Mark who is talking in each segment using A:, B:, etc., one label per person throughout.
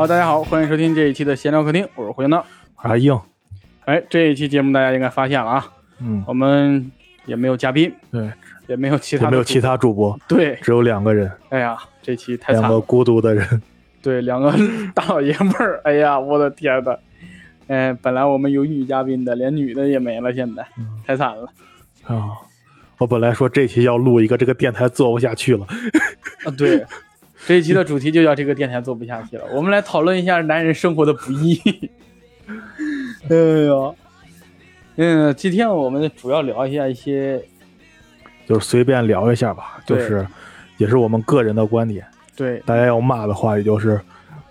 A: 好，大家好，欢迎收听这一期的闲聊客厅，我是胡杨道。
B: 阿硬，
A: 哎，这一期节目大家应该发现了啊，
B: 嗯，
A: 我们也没有嘉宾，
B: 对，
A: 也没有其他
B: 也没有其他主播，
A: 对，
B: 只有两个人，
A: 哎呀，这期太惨了，
B: 两个孤独的人。
A: 对，两个 大老爷们儿，哎呀，我的天呐，哎，本来我们有女嘉宾的，连女的也没了，现在
B: 嗯
A: 太惨了
B: 啊！我本来说这期要录一个，这个电台做不下去了。
A: 啊！对，这一期的主题就叫这个电台做不下去了，我们来讨论一下男人生活的不易。哎呦，嗯，今天我们主要聊一下一些
B: 就是随便聊一下吧，就是也是我们个人的观点。
A: 对，
B: 大家要骂的话，也就是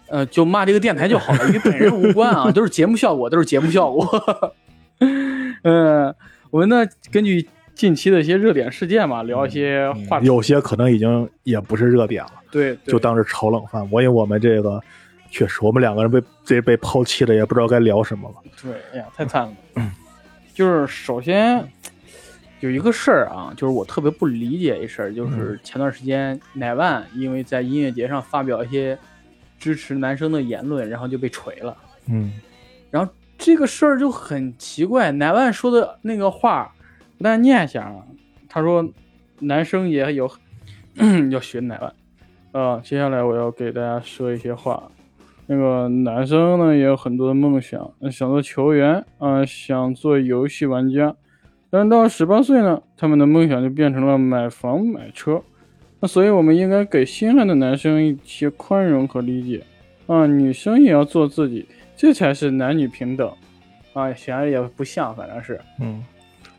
A: 呃，就骂这个电台就好了，与本人无关啊，都是节目效果，都是节目效果。嗯，我们呢根据近期的一些热点事件嘛，聊一些话题。
B: 有些可能已经也不是热点了，
A: 对，对
B: 就当是炒冷饭。我因为我们这个确实，我们两个人被这被抛弃了，也不知道该聊什么了。
A: 对，哎呀，太惨了。就是首先有一个事儿啊，就是我特别不理解一事儿，就是前段时间乃万因为在音乐节上发表一些支持男生的言论，然后就被锤了。
B: 嗯
A: 然后这个事儿就很奇怪，乃万说的那个话，我大家念一下啊。他说，男生也有 要学乃万，呃，接下来我要给大家说一些话。那个男生呢也有很多的梦想，想做球员啊、想做游戏玩家，但到十八岁呢，他们的梦想就变成了买房买车。那所以我们应该给心爱的男生一些宽容和理解啊，女生也要做自己，这才是男女平等啊，显然也不像，反正是，
B: 嗯，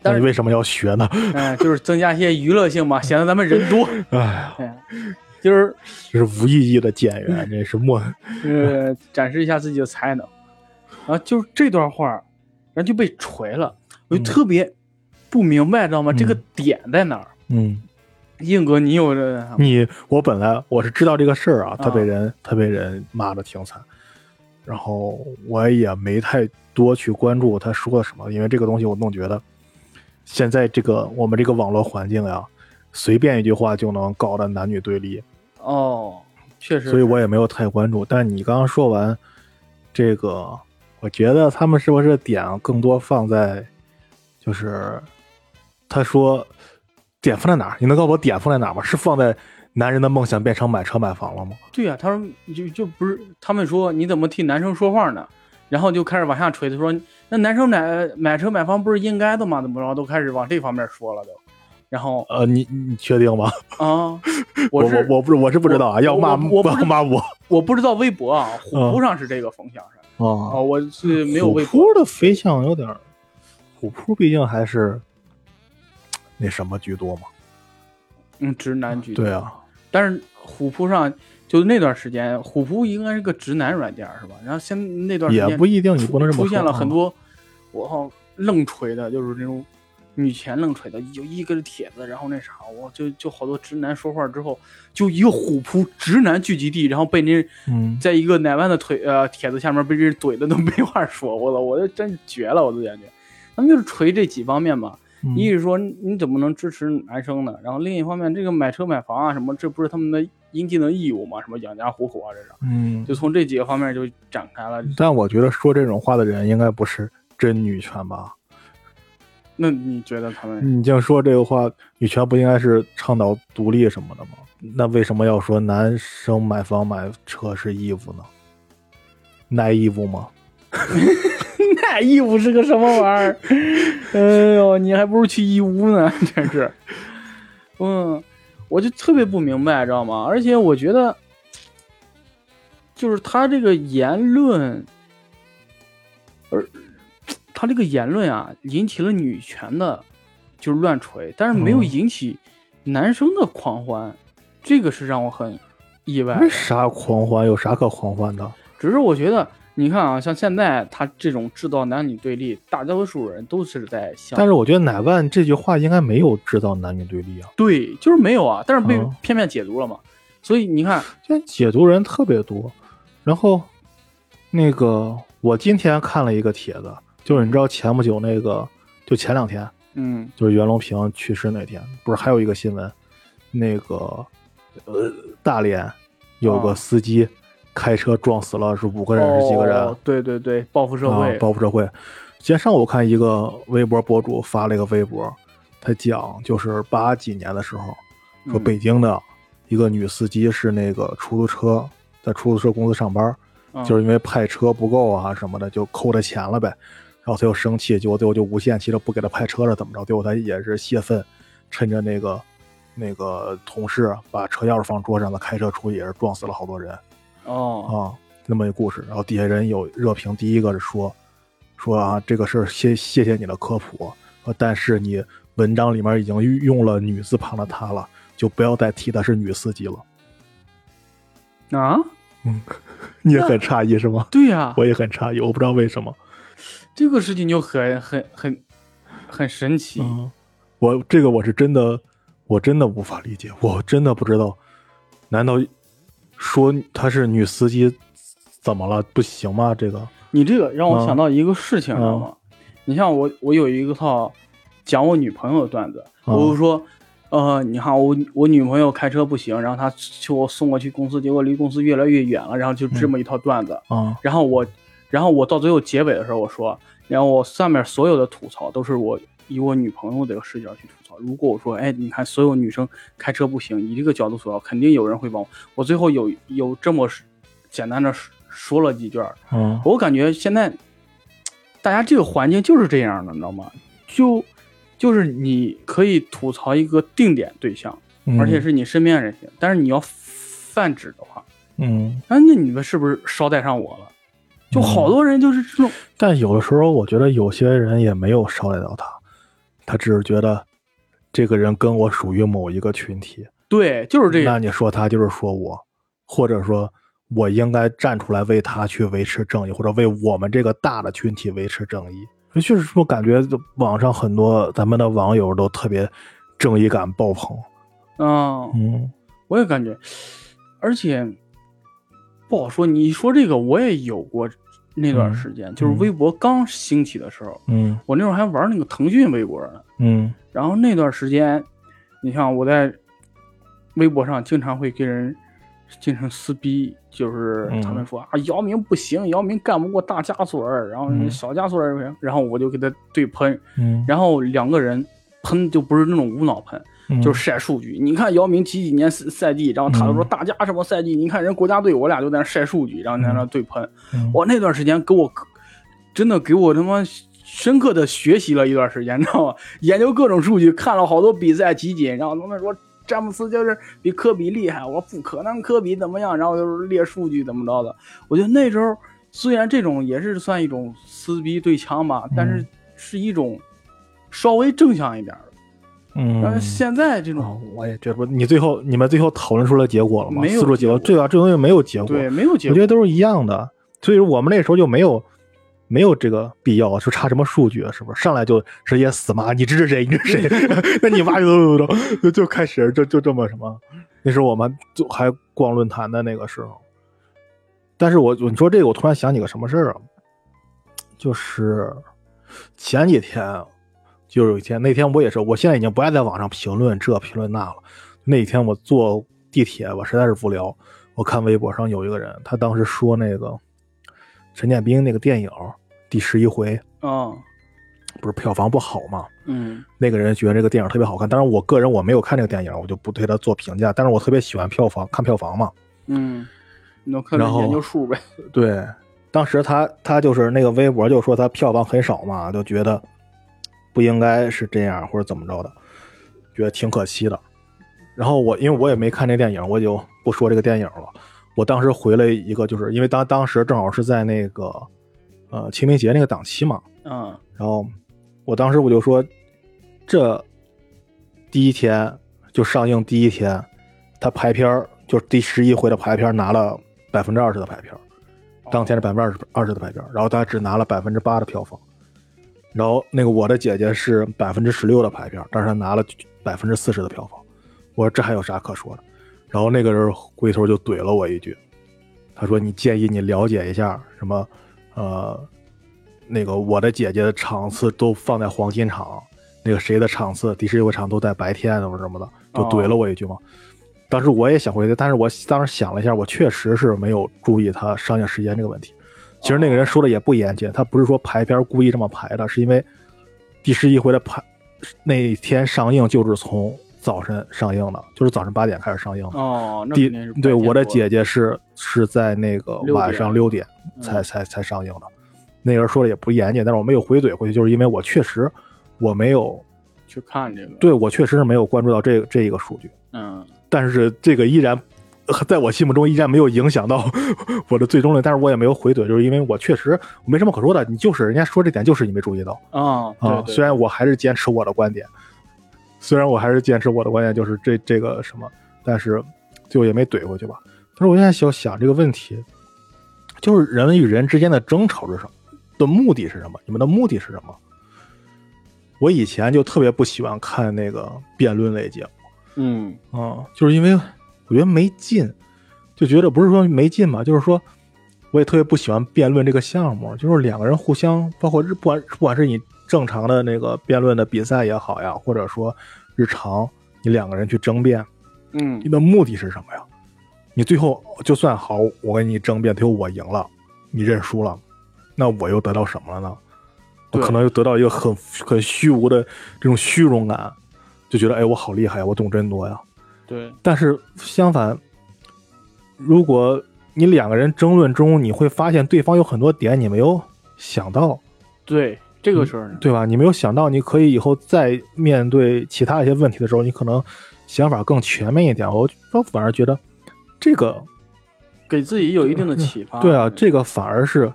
B: 那你为什么要学呢？
A: 哎，就是增加一些娱乐性嘛，显得咱们人多，
B: 哎
A: 就是
B: 这是无意义的减员，这是莫
A: 呃展示一下自己的才能，然后就是这段话，然后就被锤了，我就
B: 嗯
A: 特别不明白，知道吗？这个点在哪儿？
B: 嗯。
A: 硬哥，你有这
B: 你我本来我是知道这个事儿啊，
A: 啊
B: 他被人他被人骂的挺惨，然后我也没太多去关注他说了什么，因为这个东西我总觉得现在这个我们这个网络环境呀，随便一句话就能搞得男女对立，
A: 哦，确实，
B: 所以我也没有太关注。但你刚刚说完这个，我觉得他们是不是点更多放在就是他说点放在哪儿？你能告诉我点放在哪儿吗？是放在男人的梦想变成买车买房了吗？
A: 对呀、他说就就不是他们说你怎么替男生说话呢？然后就开始往下锤，他说那男生买买车买房不是应该的吗？怎么着都开始往这方面说了都，然后
B: 呃，你你确定吗？
A: 啊，
B: 我
A: 是
B: 我我不是我是不知道啊，要骂
A: 我我不知
B: 要骂我
A: 我不知道微博啊，虎
B: 嗯
A: 扑上是这个风向是啊、
B: 啊。
A: 我是没有微
B: 虎
A: 博
B: 扑的飞向有点，虎扑毕竟还是那什么居多嘛。
A: 嗯直男居多，
B: 对啊，
A: 但是虎扑上就那段时间，虎扑应该是个直男软件是吧？然后现那段时间
B: 也
A: 间
B: 不一定，你不能这么说。
A: 出现了很
B: 啊
A: 多我靠愣锤的，就是那种女权愣锤的，就一个帖子，然后那啥，我就就好多直男说话之后，就一个虎扑直男聚集地，然后被那
B: 嗯，
A: 在一个乃万的腿呃帖子下面被人怼的都没话说，我操，我就真绝了，我都感觉，他们就是锤这几方面嘛。
B: 嗯
A: 一是说你怎么能支持男生呢？然后另一方面，这个买车买房啊什么，这不是他们的应尽的义务嘛？什么养家糊口啊，这是，
B: 嗯，
A: 就从这几个方面就展开了。
B: 但我觉得说这种话的人应该不是真女权吧？
A: 那你觉得他们？
B: 你就说这个话，女权不应该是倡导独立什么的吗？那为什么要说男生买房买车是义务呢？耐义务吗？
A: 那义务是个什么玩意儿？哎呦，你还不如去义乌呢，真是。嗯，我就特别不明白，知道吗？而且我觉得，就是他这个言论，而他这个言论啊，引起了女权的，就是乱锤，但是没有
B: 嗯
A: 引起男生的狂欢，这个是让我很意外。
B: 为啥狂欢？有啥可狂欢的？
A: 只是我觉得，你看啊，像现在他这种制造男女对立，大多数人都是在想，
B: 但是我觉得乃万这句话应该没有制造男女对立啊。
A: 对，就是没有啊，但是被
B: 嗯
A: 片面解读了嘛。所以你看，
B: 现在解读人特别多，然后那个我今天看了一个帖子，就是你知道前不久那个，就前两天，
A: 嗯
B: 就是袁隆平去世那天，不是还有一个新闻，那个呃大连有个
A: 哦
B: 司机开车撞死了是五个人是几个人？
A: 哦对对对，报复社会
B: 啊，，报复社会。今天上午我看一个微博博主发了一个微博，他讲就是八几年的时候，说
A: 嗯
B: 北京的一个女司机是那个出租车，在出租车公司上班，
A: 嗯
B: 就是因为派车不够啊什么的，就扣他钱了呗。然后他又生气，结果最后就无限期的不给他派车了，怎么着？最后他也是泄愤，趁着那个那个同事把车钥匙放桌上，了开车出去也是撞死了好多人。
A: 哦，
B: 啊，那么一个故事。然后底下人有热评，第一个是说说啊，这个事儿谢谢谢你的科普，呃但是你文章里面已经用了女字旁的她了，就不要再提她是女司机了。
A: 啊，嗯
B: 你也很诧异是吗？
A: 对呀、
B: 我也很诧异，我不知道为什么。
A: 这个事情就很很很很神奇。
B: 嗯，我这个我是真的，我真的无法理解，我真的不知道，难道说她是女司机怎么了？不行吗？这个，
A: 你这个让我
B: 嗯
A: 想到一个事情，知道吗？你像我，我有一个套讲我女朋友的段子，
B: 嗯
A: 我就说，呃，你看我我女朋友开车不行，然后她求我送我去公司，结果离公司越来越远了，然后就这么一套段子。
B: 啊
A: 然后我，然后我到最后结尾的时候，我说，然后我上面所有的吐槽都是我以我女朋友这个视角去吐槽。如果我说，哎，你看所有女生开车不行，以这个角度吐槽，肯定有人会帮我。我最后有有这么简单的说了几句，
B: 嗯
A: 我感觉现在大家这个环境就是这样的，你知道吗？就就是你可以吐槽一个定点对象，
B: 嗯，
A: 而且是你身边的人行，但是你要泛指的话，
B: 嗯。
A: 啊，那你们是不是捎带上我了？就好多人就是这种，
B: 但有的时候，我觉得有些人也没有捎带到他，他只是觉得这个人跟我属于某一个群体。
A: 对，就是这
B: 那，你说他就是说我，或者说我应该站出来为他去维持正义，或者为我们这个大的群体维持正义。确实说，感觉网上很多咱们的网友都特别正义感爆棚。
A: 嗯，
B: 嗯
A: 我也感觉，而且不好说。你说这个，我也有过那段时间，就是
B: 嗯。
A: 微博刚兴起的时候，
B: 嗯。
A: 我那会儿还玩那个腾讯微博呢。
B: 嗯。
A: 然后那段时间，你像我在微博上经常会跟人进行撕逼，就是
B: 嗯。
A: 他们说、啊姚明不行，姚明干不过大加索尔，然后
B: 嗯。
A: 小加索尔，然后我就给他对喷，
B: 嗯，
A: 然后两个人喷就不是那种无脑喷，
B: 嗯
A: 就是晒数据。你看姚明几几年赛赛季，然后他就说
B: 嗯
A: 大家什么赛季，你看人国家队，我俩就在那晒数据，然后在那对喷。
B: 嗯
A: 我那段时间给我真的给我他妈深刻的学习了一段时间，你知道吗？研究各种数据，看了好多比赛集锦，然后他们说詹姆斯就是比科比厉害，我说不可能，科比怎么样？然后就是列数据怎么着的。我觉得那时候虽然这种也是算一种撕逼对枪吧，但是是一种稍微正向一点的。
B: 嗯，
A: 但是现在这种、
B: 哦，我也觉得，你最后你们最后讨论出来结果了吗？
A: 没有
B: 结果，对吧？这东西没有结果，
A: 对没有结果
B: 我觉得，都是一样的，所以我们那时候就没有没有这个必要就查什么数据，是不是？上来就直接死骂你支持谁，你支持谁？那你妈就就就就开始就就这么什么？那时候我们就还逛论坛的那个时候，但是我你说这个，我突然想起个什么事儿啊，就是前几天。就有一天，那天我也是，我现在已经不爱在网上评论这评论那了。那一天我坐地铁，我实在是无聊，我看微博上有一个人，他当时说那个陈建斌那个电影《第十一回》
A: 嗯
B: 不是票房不好嘛？
A: 嗯
B: 那个人觉得这个电影特别好看，当然我个人我没有看这个电影，我就不对他做评价。但是我特别喜欢票房，看票房嘛。
A: 嗯，
B: 然后
A: 研究数呗。
B: 对，当时他他就是那个微博就说他票房很少嘛，就觉得不应该是这样或者怎么着的，觉得挺可惜的。然后我因为我也没看这电影，我就不说这个电影了。我当时回了一个，就是因为当当时正好是在那个呃清明节那个档期嘛，
A: 嗯
B: 然后我当时我就说，这第一天就上映第一天，他排片儿就是第十一回的排片拿了百分之二十的排片，当天是百分之二十二十的排片，然后他只拿了百分之八的票房。然后那个我的姐姐是百分之十六的排片，但是她拿了百分之四十的票房。我说这还有啥可说的？然后那个人回头就怼了我一句，他说：“你建议你了解一下什么，呃，那个我的姐姐的场次都放在黄金场，那个谁的场次第十一个场都在白天什么什么的，就怼了我一句嘛。当时我也想回去，但是我当时想了一下，我确实是没有注意他上映时间这个问题。其实那个人说的也不严谨，他不是说排片故意这么排的，是因为第十一回的排那天上映就是从早晨上映的，就是早晨八点开始上映的。
A: 哦，那
B: 对我的姐姐是是在那个晚上
A: 点
B: 六点才
A: 嗯
B: 才才上映的。那个人说的也不严谨，但是我没有回怼回去，就是因为我确实我没有
A: 去看这个，，
B: 对我确实是没有关注到这这一个数据，
A: 嗯，
B: 但是这个依然呃 在我心目中依然没有影响到 我的最终论，但是我也没有回怼，就是因为我确实没什么可说的，你就是人家说这点就是你没注意到
A: 啊，对
B: 啊，
A: 对，
B: 虽然我还是坚持我的观点，虽然我还是坚持我的观点，就是这这个什么，但是最后也没怼回去吧。但是我现在想想这个问题，就是人与人之间的争吵是什么？的目的是什么？你们的目的是什么？我以前就特别不喜欢看那个辩论类节目。
A: 嗯
B: 啊，就是因为我觉得没劲，就觉得不是说没劲吧，就是说我也特别不喜欢辩论这个项目，就是两个人互相，包括日不管不管是你正常的那个辩论的比赛也好呀，或者说日常你两个人去争辩，
A: 嗯
B: 你的目的是什么呀？你最后就算好，我跟你争辩，最后我赢了，你认输了，那我又得到什么了呢？我可能又得到一个很很虚无的这种虚荣感，就觉得哎，我好厉害呀，我懂真多呀。
A: 对，
B: 但是相反，如果你两个人争论中，你会发现对方有很多点你没有想到，
A: 对这个事儿呢，
B: 对吧？你没有想到，你可以以后再面对其他一些问题的时候，你可能想法更全面一点。我我反而觉得这个，
A: 给自己有一定的启发。
B: 对啊，这个反而是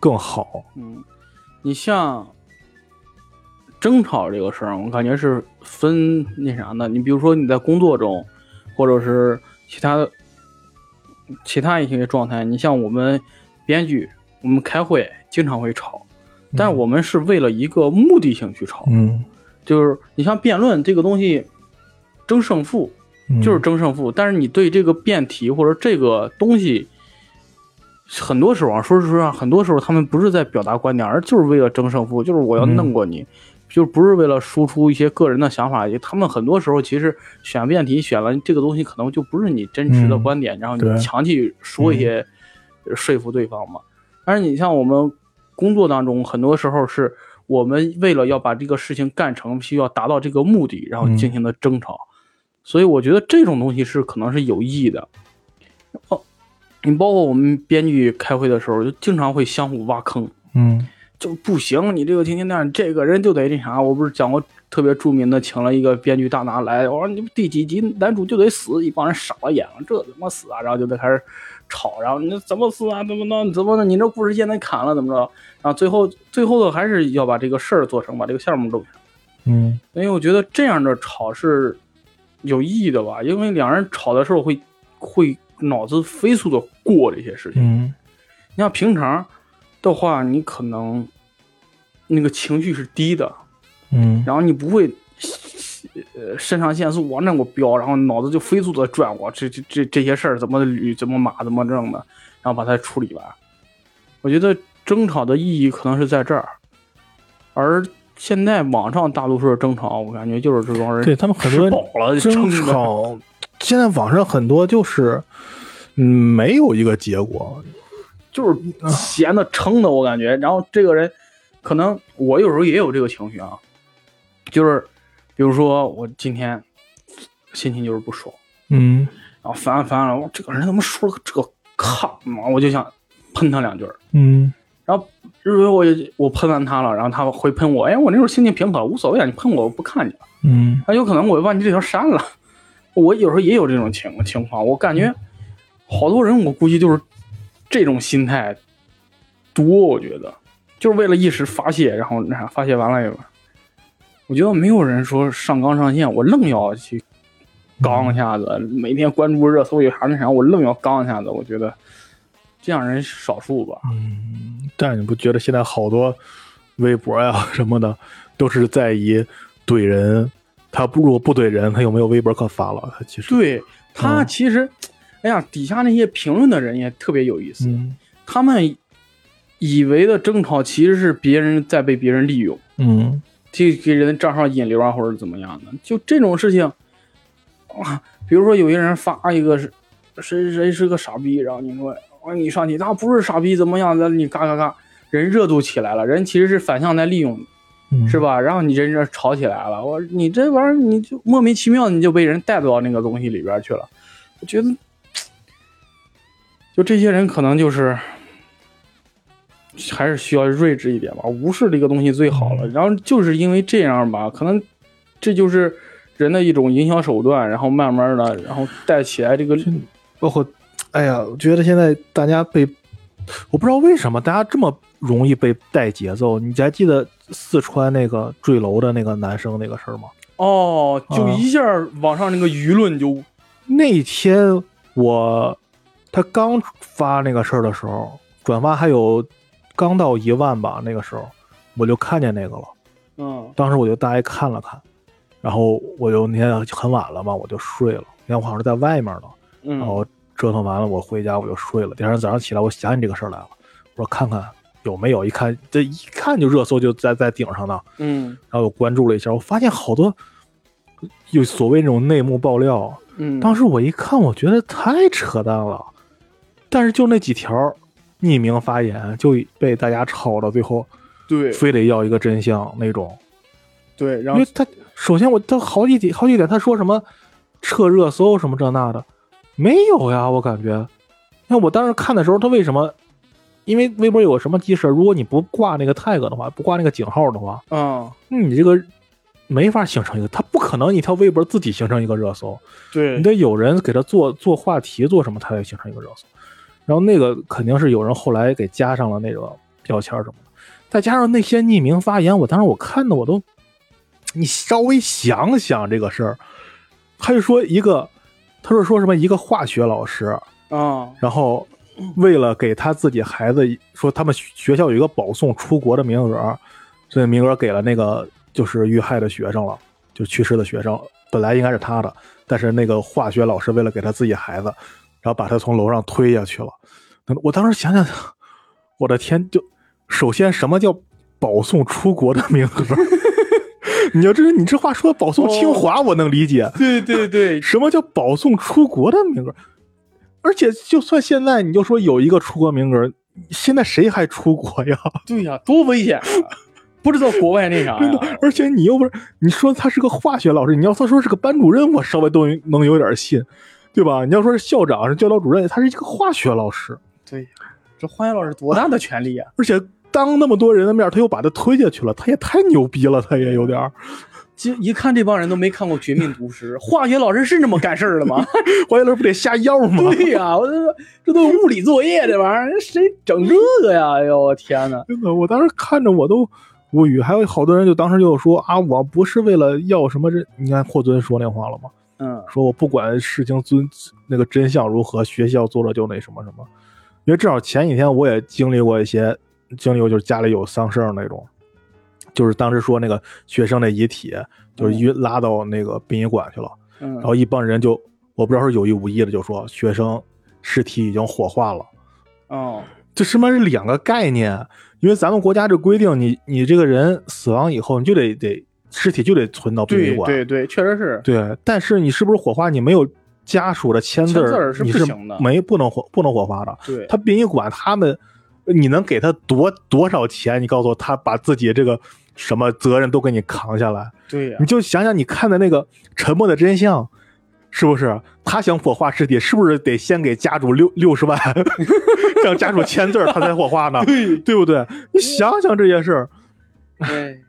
B: 更好。
A: 嗯，你像争吵这个事儿，我感觉是分那啥的。你比如说你在工作中，或者是其他的其他一些状态，你像我们编剧，我们开会经常会吵，但我们是为了一个目的性去吵。
B: 嗯，
A: 就是你像辩论这个东西，争胜负
B: 嗯
A: 就是争胜负，但是你对这个辩题或者这个东西，很多时候啊，说实话，很多时候他们不是在表达观点，而就是为了争胜负，就是我要弄过你，就不是为了输出一些个人的想法。他们很多时候其实选辩题选了这个东西，可能就不是你真实的
B: 嗯
A: 观点，然后
B: 对
A: 你强去说一些说服对方嘛。但是你像我们工作当中，很多时候是我们为了要把这个事情干成，需要达到这个目的，然后进行的争吵。所以我觉得这种东西是可能是有意义的。哦，你包括我们编剧开会的时候，就经常会相互挖坑，
B: 嗯
A: 就不行，你这个天天那样，这个人就得那啥。我不是讲过特别著名的，请了一个编剧大拿来，我说你们第几集男主就得死，一帮人傻了眼了，这怎么死啊？然后就得开始吵，然后你怎么死啊？怎么弄？怎么弄？你这故事线得砍了，怎么着？然后最后最后的还是要把这个事儿做成，把这个项目弄成。
B: 嗯
A: 因为我觉得这样的吵是有意义的吧，因为两人吵的时候会会脑子飞速的过这些事情。
B: 嗯
A: 你像平常的话，你可能那个情绪是低的，
B: 嗯
A: 然后你不会呃肾上腺素往那我飙，然后脑子就飞速的转我这这这这些事儿怎么捋怎么码怎么弄的，然后把它处理完。我觉得争吵的意义可能是在这儿，而现在网上大多数的争吵，我感觉就是这帮人
B: 对他们很多
A: 吃饱了
B: 争吵，现在网上很多就是，嗯，没有一个结果。
A: 就是闲的撑的，我感觉。然后这个人，可能我有时候也有这个情绪啊，就是比如说我今天心情就是不爽，
B: 嗯
A: 然后烦烦了，我这个人怎么说了个这个抗嘛，我就想喷他两句。
B: 嗯
A: 然后日为我我喷完他了，然后他会喷我，哎，我那时候心情平和，无所谓啊，你喷我我不看你了。
B: 嗯
A: 那有可能我把你这条删了。我有时候也有这种情情况，我感觉好多人，我估计就是这种心态多，我觉得就是为了一时发泄，然后那啥发泄完了以后，我觉得没有人说上纲上线，我愣要去刚一下子，每天关注热搜有啥那啥，我愣要刚一下子，我觉得这样人少数吧。
B: 嗯，但你不觉得现在好多微博呀什么的，都是在以怼人，他不如果不怼人，他有没有微博可发了？他其实，
A: 对他
B: 嗯
A: 其实，哎呀，底下那些评论的人也特别有意思。
B: 嗯
A: 他们以为的争吵其实是别人在被别人利用，
B: 嗯
A: 去给人账号引流啊，或者怎么样的。就这种事情啊，比如说有些人发一个是谁谁是个傻逼，然后你说啊你上去他不是傻逼怎么样的，你嘎嘎嘎，人热度起来了，人其实是反向在利用是？吧？然后你人这吵起来了，我你这玩意儿你就莫名其妙你就被人带到那个东西里边去了。我觉得，就这些人可能就是还是需要睿智一点吧，无视这个东西最好了。然后就是因为这样吧，可能这就是人的一种营销手段，然后慢慢的，然后带起来这个，
B: 包括，哎呀，我觉得现在大家被，我不知道为什么大家这么容易被带节奏。你还记得四川那个坠楼的那个男生那个事儿吗？
A: 哦，就
B: 啊
A: 一下网上那个舆论就，
B: 那天我他刚发那个事儿的时候，转发还有刚到一万吧，那个时候我就看见那个了。
A: 嗯
B: 当时我就大概看了看，然后我就那天很晚了嘛，我就睡了。那天我好像是在外面呢，然
A: 嗯
B: 后折腾完了，我回家我就睡了。第二天早上起来，我想起这个事儿来了，我说看看有没有，一看这一看就热搜就在在顶上呢。
A: 嗯
B: 然后我关注了一下，我发现好多有所谓那种内幕爆料。
A: 嗯，
B: 当时我一看，我觉得太扯淡了，但是就那几条匿名发言就被大家吵到最后，
A: 对
B: 非得要一个真相那种。
A: 对，然后
B: 因为他首先我他好几点好几点，他说什么撤热搜什么这那的，没有呀，我感觉。那我当时看的时候，他为什么？因为微博有个什么机制，如果你不挂那个 tag 的话，不挂那个井号的话，
A: 嗯，
B: 那你这个没法形成一个，他不可能一条微博自己形成一个热搜，
A: 对
B: 你，得有人给他做做话题，做什么，他才形成一个热搜。然后那个肯定是有人后来给加上了那个标签什么的，再加上那些匿名发言，我当时我看的我都，你稍微想想这个事儿，他就说一个，他说说什么一个化学老师，
A: 啊，
B: 然后为了给他自己孩子说他们学校有一个保送出国的名额，这名额给了那个就是遇害的学生了，就去世的学生，本来应该是他的，但是那个化学老师为了给他自己孩子，然后把他从楼上推下去了。我当时想想，我的天，就首先什么叫保送出国的名额？你要这你这话说保送清华，我能理解。
A: 对对对，
B: 什么叫保送出国的名额？而且就算现在你就说有一个出国名额，现在谁还出国呀？
A: 对呀，多危险啊！不知道国外那啥呀，，
B: 而且你又不是你说他是个化学老师，你要他说是个班主任，我稍微都能有点信，对吧？你要说是校长是教导主任，他是一个化学老师，
A: 对呀，这化学老师多大的权利啊？
B: 而且当那么多人的面，他又把他推下去了，他也太牛逼了，他也有点儿。
A: 这一看这帮人都没看过《绝命毒师》，化学老师是这么干事儿的吗？
B: 化学老师不得下药吗？
A: 对呀，我这这都是物理作业，这玩意儿谁整这个呀？哎呦我天哪！
B: 真的，我当时看着我都无语，还有好多人就当时就说啊，我不是为了要什么这，你看霍尊说那话了吗？
A: 嗯。
B: 说我不管事情真那个真相如何，学校做了就那什么什么。因为正好前几天我也经历过一些，经历过就是家里有丧事儿那种，就是当时说那个学生的遗体就是运拉到那个殡仪馆去了，
A: 嗯。
B: 然后一帮人就我不知道是有意无意的就说学生尸体已经火化了。
A: 哦。
B: 这他妈是两个概念，因为咱们国家这规定，你你这个人死亡以后，你就得得尸体就得存到殡仪馆，
A: 对对，确实是。
B: 对但是你是不是火化，你没有家属的签字你是
A: 不行的
B: 没不能火不能火化的。
A: 对，
B: 他殡仪馆他们，你能给他多多少钱？你告诉我，他把自己这个什么责任都给你扛下来，
A: 对呀
B: 你，就想想你看的那个《沉默的真相》。是不是他想火化尸体，是不是得先给家主六六十万，让家属签字儿，他才火化呢？
A: 对
B: 对不对？你想想这些事儿，
A: 对，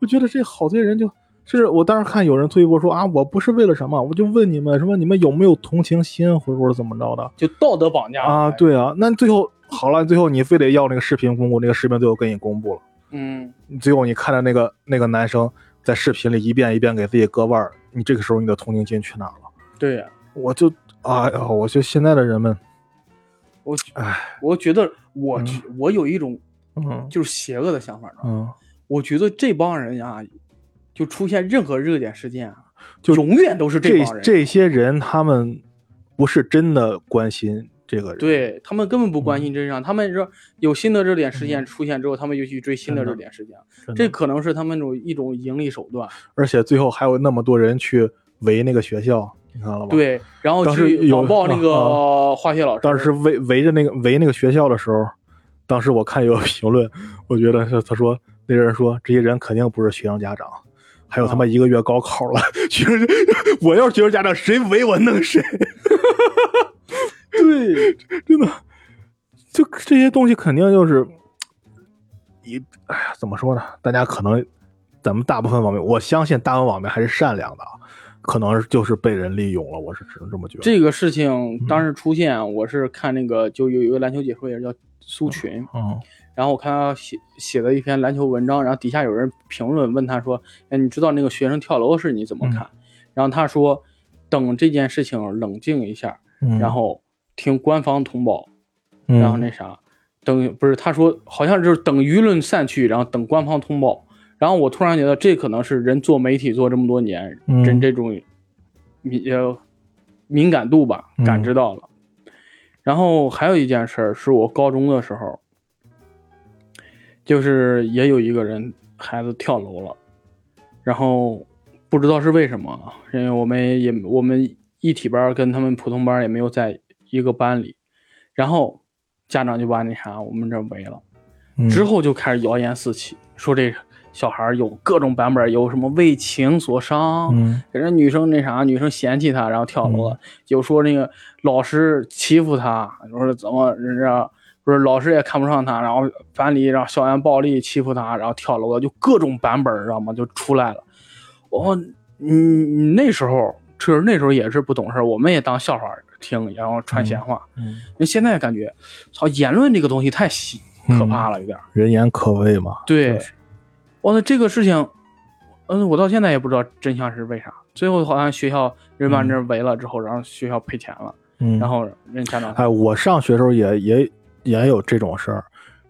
B: 我觉得这好多人就，就是我当时看有人推波说啊，我不是为了什么，我就问你们什么，你们有没有同情心，或者怎么着的
A: 就道德绑架
B: 啊？，对啊，那最后好了，最后你非得要那个视频公布，那个视频最后给你公布了，
A: 嗯，
B: 最后你看着那个那个男生在视频里一遍一遍给自己割腕儿，你这个时候你的同情心去哪儿了？
A: 对呀，
B: 我就哎呀，我就现在的人们，
A: 我
B: 哎，
A: 我觉得我
B: 嗯
A: 我有一种
B: 嗯
A: 就是邪恶的想法呢，
B: 嗯，
A: 我觉得这帮人啊，就出现任何热点事件啊，
B: 就
A: 永远都是
B: 这
A: 帮人，
B: 这些人他们不是真的关心这个人，
A: 对他们根本不关心真相，他们说有新的热点事件
B: 嗯
A: 出现之后，他们就去追新的热点事件，这可能是他们种一种盈利手段。
B: 而且最后还有那么多人去围那个学校，你看了吧？，
A: 对，然后去网暴那
B: 啊
A: 个 化学老师。
B: 当时围围着那个围那个学校的时候，当时我看有个评论，我觉得是他说那人说这些人肯定不是学生家长，还有他妈一个月高考了，学生我要是学生家长，谁围我弄谁。对，真的，就这些东西肯定就是一，哎呀，怎么说呢？大家可能咱们大部分网民，我相信大部分网民还是善良的，啊，可能就是被人利用了，我是只能这么觉得。
A: 这个事情当时出现，我是看那个就有一个篮球解说员叫苏群，
B: 嗯
A: 然后我看他写写了一篇篮球文章，然后底下有人评论问他说：“哎，你知道那个学生跳楼的事你怎么看？”然后他说：“等这件事情冷静一下，
B: 嗯，
A: 然后听官方通报，
B: 嗯
A: 然后那啥，等不是他说好像就是等舆论散去，然后等官方通报。然后我突然觉得这可能是人做媒体做这么多年，
B: 嗯。
A: 人这种敏呃敏感度吧，
B: 嗯
A: 感知到了。然后还有一件事儿是我高中的时候，就是也有一个人孩子跳楼了，然后不知道是为什么，啊因为我们也我们一体班跟他们普通班也没有在一个班里，然后家长就把那啥我们这围了，
B: 嗯
A: 之后就开始谣言四起，说这小孩儿有各种版本，有什么为情所伤，
B: 嗯
A: 给人女生那啥，女生嫌弃他，然后跳楼了。有说那个老师欺负他，说怎么人家不是老师也看不上他，然后班里让校园暴力欺负他，然后跳楼了，就各种版本，知道吗？就出来了。我，嗯，那时候确实那时候也是不懂事儿，我们也当笑话听，然后传闲话。
B: 嗯，
A: 那现在感觉，操，言论这个东西太细可怕了，有点儿。
B: 人言可畏嘛。
A: 对
B: 就是，
A: 我那这个事情，嗯，我到现在也不知道真相是为啥。最后好像学校人把这围了之后，然后学校赔钱了，
B: 嗯，
A: 然后人家长
B: 哎，我上学时候也也也有这种事儿，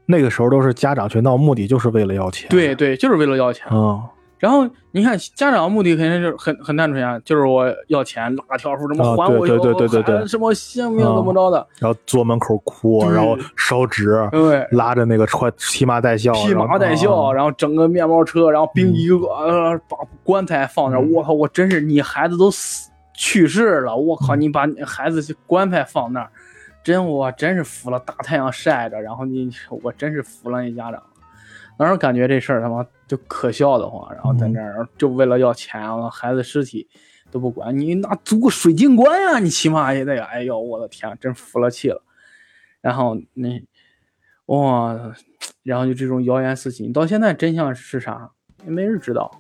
B: 那个时候都是家长去闹，目的就是为了要钱。
A: 对对，就是为了要钱。
B: 嗯，
A: 然后你看家长目的肯定就是很很单纯啊，就是我要钱，拉条数，什么
B: 啊
A: 还我
B: 对对对对对对
A: 什么性命
B: 啊
A: 怎么着的，
B: 然后坐门口哭，然后烧纸，
A: 对。
B: 拉着那个穿披麻戴孝，
A: 披麻戴孝，然后整个面包车，然后并一个个呃把棺材放那我靠，我真是你孩子都死去世了，我靠，你把你孩子棺材放那儿，真我真是服了，大太阳晒着，然后你我真是服了你家长，当时感觉这事儿他妈就可笑的慌，然后在那儿就为了要钱，孩子尸体都不管，你那租个水晶棺呀，你起码也得，哎呦我的天，真服了气了，然后那哇。然后就这种谣言四起，你到现在真相是啥，也没人知道，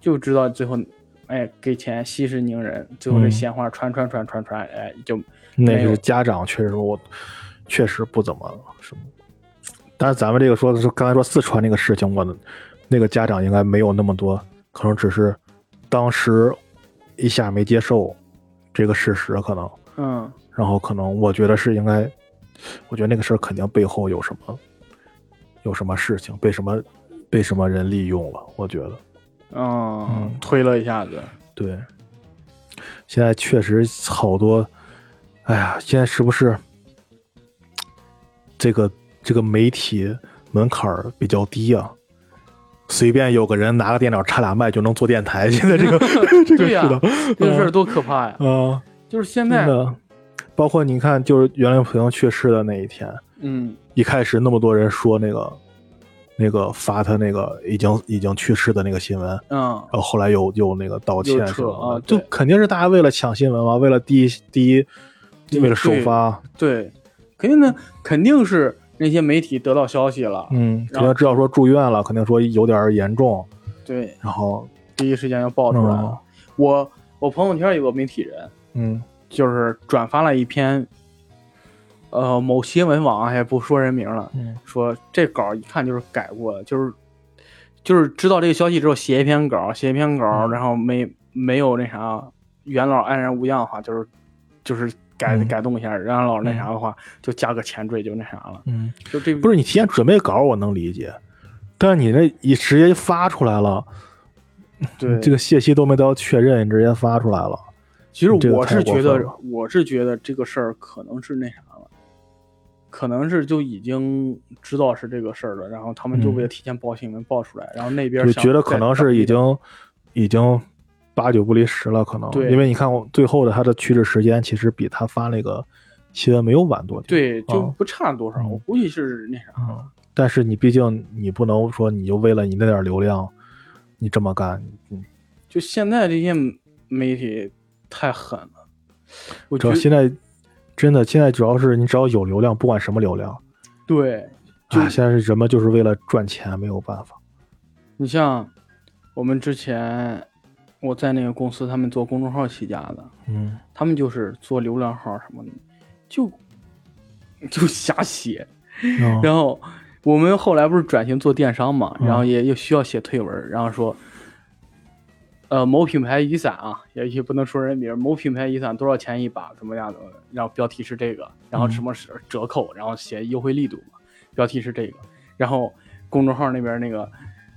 A: 就知道最后，哎，给钱息事宁人，最后这
B: 嗯
A: 闲话传传传传传，哎，就
B: 那是家长确实我确实不怎么什么，但是咱们这个说的是刚才说四川那个事情，我的那个家长应该没有那么多，可能只是当时一下没接受这个事实，可能，
A: 嗯，
B: 然后可能我觉得是应该，我觉得那个事儿肯定背后有什么有什么事情，被什么被什么人利用了，我觉得。
A: 嗯
B: 嗯，
A: 推了一下子，
B: 对，现在确实好多，哎呀，现在是不是这个这个媒体门槛儿比较低啊？随便有个人拿个电脑插俩麦就能做电台，现在这个 这个
A: 对呀
B: 是的，
A: 这个事儿多可怕呀！
B: 啊，
A: 就是现在，
B: 包括你看，就是袁隆平去世的那一天，
A: 嗯，
B: 一开始那么多人说那个那个发他那个已经已经去世的那个新闻，
A: 嗯，
B: 然后后来又又那个道歉什么的。
A: 啊对。
B: 就肯定是大家为了抢新闻嘛，为了第一第一，为了首发，
A: 对，肯定的，肯定是那些媒体得到消息了，
B: 嗯，肯
A: 然后
B: 定知道说住院了，肯定说有点严重，
A: 对，
B: 然后
A: 第一时间就爆出来了。
B: 嗯。
A: 我我朋友圈有个媒体人，
B: 嗯。
A: 就是转发了一篇，呃，某新闻网啊也不说人名了，
B: 嗯。
A: 说这稿一看就是改过的，就是就是知道这个消息之后写一篇稿，写一篇稿，
B: 嗯。
A: 然后没没有那啥元老安然无恙的话，就是就是改、
B: 嗯。
A: 改动一下，让老师那啥的话就加个前缀就那啥了，
B: 嗯，
A: 就这
B: 不是你提前准备稿我能理解，但是你那一直接发出来了，
A: 对
B: 这个信息都没得到确认，你直接发出来了，
A: 其实我是觉得我是觉得这个事儿可能是那啥了，可能是就已经知道是这个事儿了，然后他们就
B: 嗯。
A: 为了提前报新闻报出来，然后那边
B: 就觉得可能是已经已经八九不离十了，可能。
A: 对
B: 因为你看我最后的他的去世时间，其实比他发那个新闻没有晚多点。
A: 对，就
B: 嗯
A: 不差多少，
B: 嗯
A: 我估计是那啥。
B: 嗯，但是你毕竟你不能说你就为了你那点流量，你这么干，嗯，
A: 就现在这些媒体太狠了，我
B: 主
A: 觉得
B: 要现在真的现在主要是你只要有流量，不管什么流量，
A: 对，就
B: 啊，现在是人们就是为了赚钱，没有办法。
A: 你像我们之前我在那个公司，他们做公众号起家的，
B: 嗯。
A: 他们就是做流量号什么的，就就瞎写。
B: 嗯
A: 然后我们后来不是转型做电商嘛，
B: 嗯
A: 然后也又需要写推文，然后说，呃，某品牌雨伞啊，也也不能说人名，某品牌雨伞多少钱一把，怎么样的，然后标题是这个，然后什么是折扣，然后写优惠力度嘛，标题是这个，然后公众号那边那个，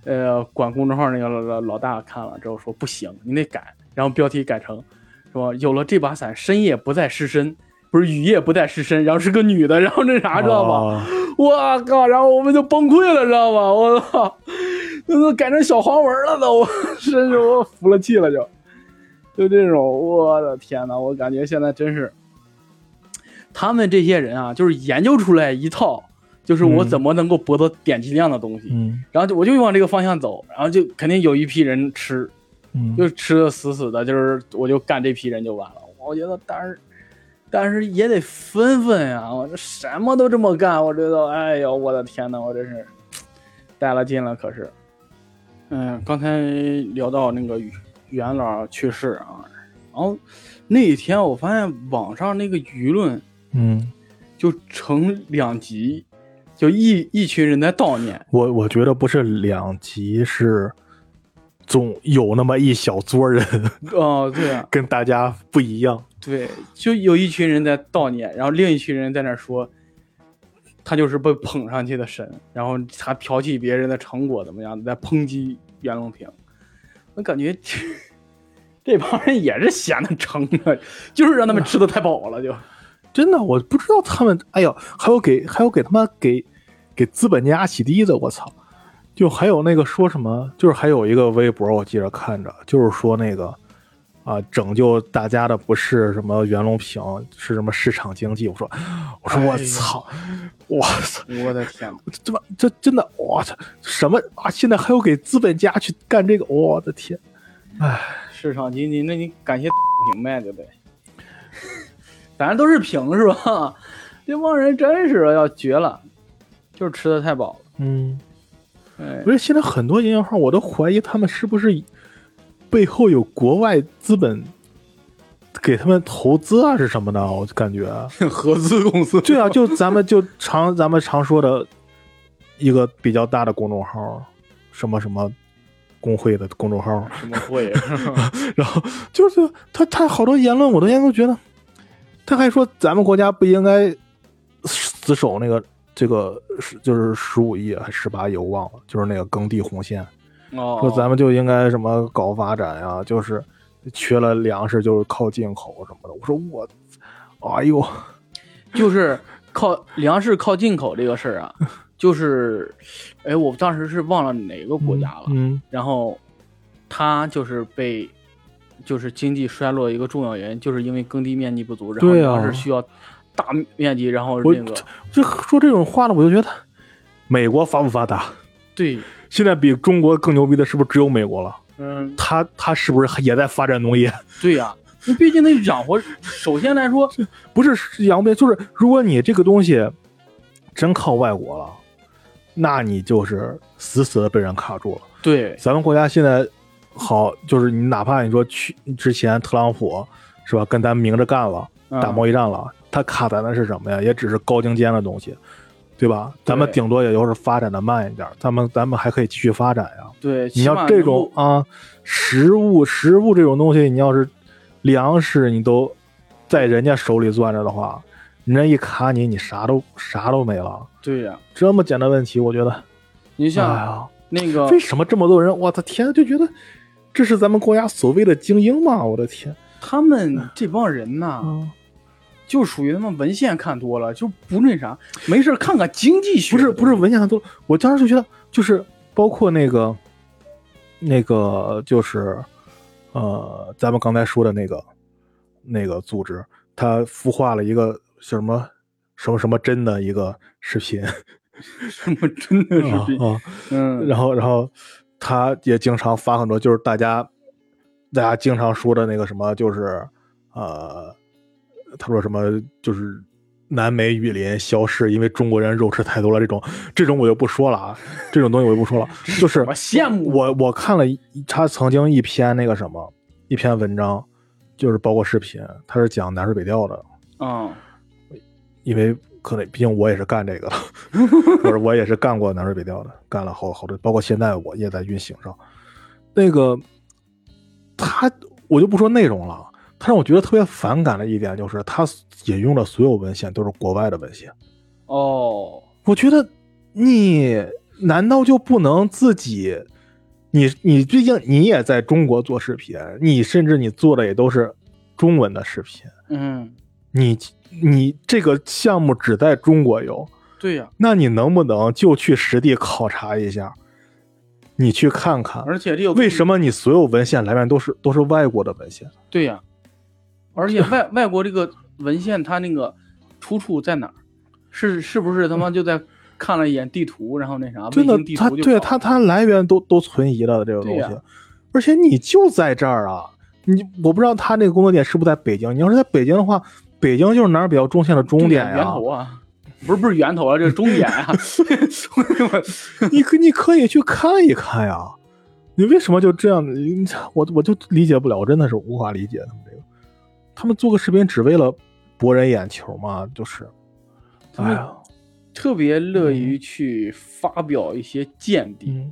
A: 呃，管公众号那个老老大看了之后说不行，你得改，然后标题改成说有了这把伞，深夜不再失身。不是雨夜不再失身，然后是个女的，然后那啥知道吧？
B: 哦
A: 我靠！然后我们就崩溃了，知道吗？我操，那都改成小黄文了都，我 真是我服了气了就，就这种，我的天呐，我感觉现在真是，他们这些人啊，就是研究出来一套，就是我
B: 嗯。
A: 怎么能够博得点击量的东西，
B: 嗯。
A: 然后就我就往这个方向走，然后就肯定有一批人吃，
B: 嗯，
A: 就吃的死死的，就是我就干这批人就完了。我觉得，但是但是也得分分呀，我这什么都这么干，我觉得，哎呦，我的天呐，我真是带了劲了。可是，嗯，刚才聊到那个元老去世啊，然后那一天我发现网上那个舆论
B: 嗯，
A: 就成两极，就一一群人在悼念，
B: 我我觉得不是两集，是总有那么一小撮人
A: 哦，对啊，
B: 跟大家不一样。
A: 对，就有一群人在悼念，然后另一群人在那说，他就是被捧上去的神，然后他剽窃别人的成果怎么样，在抨击袁隆平。我感觉这 这帮人也是闲的撑的，就是让他们吃的太饱了，就
B: 真的，我不知道他们，哎呦，还有给还有给他妈给给资本家洗地的，我操！就还有那个说什么，就是还有一个微博，我记着看着，就是说那个啊，拯救大家的不是什么袁隆平，是什么市场经济。我说，我说我操，我操，
A: 我的天呐，
B: 这么这真的，我操，什么啊？现在还有给资本家去干这个，我的天！
A: 市场经济，那你感谢 明白，对不对？反正都是平是吧？这帮人真是要绝了，就是吃的太饱了。
B: 嗯，
A: 哎
B: 不，是现在很多营销号，我都怀疑他们是不是背后有国外资本给他们投资啊，是什么的？我就感觉，
A: 合资公司
B: 对啊，就咱们就常咱们常说的一个比较大的公众号，什么什么工会的公众号，
A: 什么会？
B: 然后就是他他好多言论，我都现在都觉得，他还说咱们国家不应该死守那个这个是就是十五亿还是十八亿，我忘了，就是那个耕地红线。
A: 哦，
B: 说咱们就应该什么搞发展呀、就是缺了粮食就是靠进口什么的。我说我，哎呦，
A: 就是靠粮食靠进口这个事儿啊，就是，哎，我当时是忘了哪个国家了，
B: 嗯
A: 然后他就是被。就是经济衰落一个重要原因，就是因为耕地面积不足，然后
B: 对啊
A: 粮食需要大面积，然后
B: 我
A: 那个
B: 就说这种话呢，我就觉得美国发不发达？
A: 对，
B: 现在比中国更牛逼的是不是只有美国了？
A: 嗯，
B: 他他是不是也在发展农业？
A: 对呀、你毕竟得养活。首先来说，
B: 不是养不就是如果你这个东西真靠外国了，那你就是死死的被人卡住了。
A: 对，
B: 咱们国家现在好，就是你哪怕你说去之前特朗普是吧，跟咱明着干了，打贸
A: 易，
B: 战了，他卡咱的是什么呀？也只是高精尖的东西，对吧？咱们顶多也就是发展的慢一点，咱们咱们还可以继续发展呀。
A: 对，
B: 你
A: 起码
B: 要这种啊，食物食物这种东西，你要是粮食你都在人家手里攥着的话，人家一卡你，你啥都啥都没了。
A: 对呀、
B: 这么简单问题，我觉得，哎
A: 你像
B: 呀，
A: 那个
B: 为什么这么多人？我的天，就觉得这是咱们国家所谓的精英吗？我的天，
A: 他们这帮人呐，
B: 啊，
A: 就属于他们文献看多了，就不那啥，没事看看经济学。
B: 不是不是文献上都，我当时就觉得，就是包括那个那个就是呃，咱们刚才说的那个那个组织，他孵化了一个叫什么什么什么真的一个视频，
A: 什么真的是比
B: 啊，
A: 嗯，
B: 然后然后他也经常发很多，就是大家大家经常说的那个什么，就是呃，他说什么就是南美雨林消失，因为中国人肉吃太多了，这种这种我就不说了啊，这种东西我就不说了，就是
A: 我羡慕？
B: 我我看了一他曾经一篇那个什么一篇文章，就是包括视频，他是讲南水北调的，
A: 嗯
B: 因为可能毕竟我也是干这个的，或者我也是干过南水北调的，干了好好多，包括现在我也在运行上。那个他，我就不说内容了，他让我觉得特别反感的一点就是他引用的所有文献都是国外的文献。
A: 哦，
B: 我觉得你难道就不能自己？你你毕竟你也在中国做视频，你甚至你做的也都是中文的视频，
A: 嗯，
B: 你你这个项目只在中国有，
A: 对呀，
B: 那你能不能就去实地考察一下？你去看看，
A: 而且这个
B: 为什么你所有文献来源都是都是外国的文献？
A: 对呀，而且外 外国这个文献它那个出处在哪儿？是是不是他妈就在看了一眼地图，然后那啥
B: 真的它
A: 图
B: 对它它来源都都存疑了这个东西，而且你就在这儿啊！你我不知道他那个工作点是不是在北京？你要是在北京的话，北京就是哪儿比较中线的终点呀、
A: 源头啊，不是不是源头啊，这是终点呀。我
B: 你可你可以去看一看呀。你为什么就这样？你我我就理解不了，我真的是无法理解他们这个。他们做个视频只为了博人眼球吗？就是，哎呀，
A: 特别乐于去发表一些见地。
B: 嗯，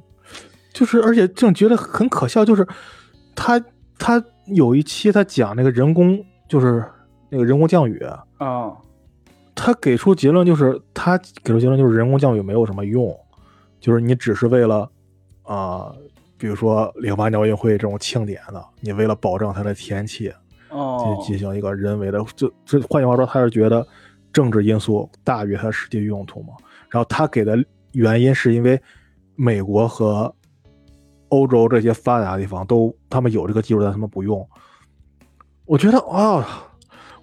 B: 就是而且正觉得很可笑，就是他他有一期他讲那个人工，就是那个人工降雨，
A: 啊，
B: 他给出结论就是他给出结论就是人工降雨没有什么用，就是你只是为了啊、比如说零八年奥运会这种庆典的，你为了保证它的天气，
A: 哦
B: 进，进行一个人为的，就这换句话说，他是觉得政治因素大于它实际用途嘛。然后他给的原因是因为美国和欧洲这些发达的地方都他们有这个技术，但他们不用。我觉得啊，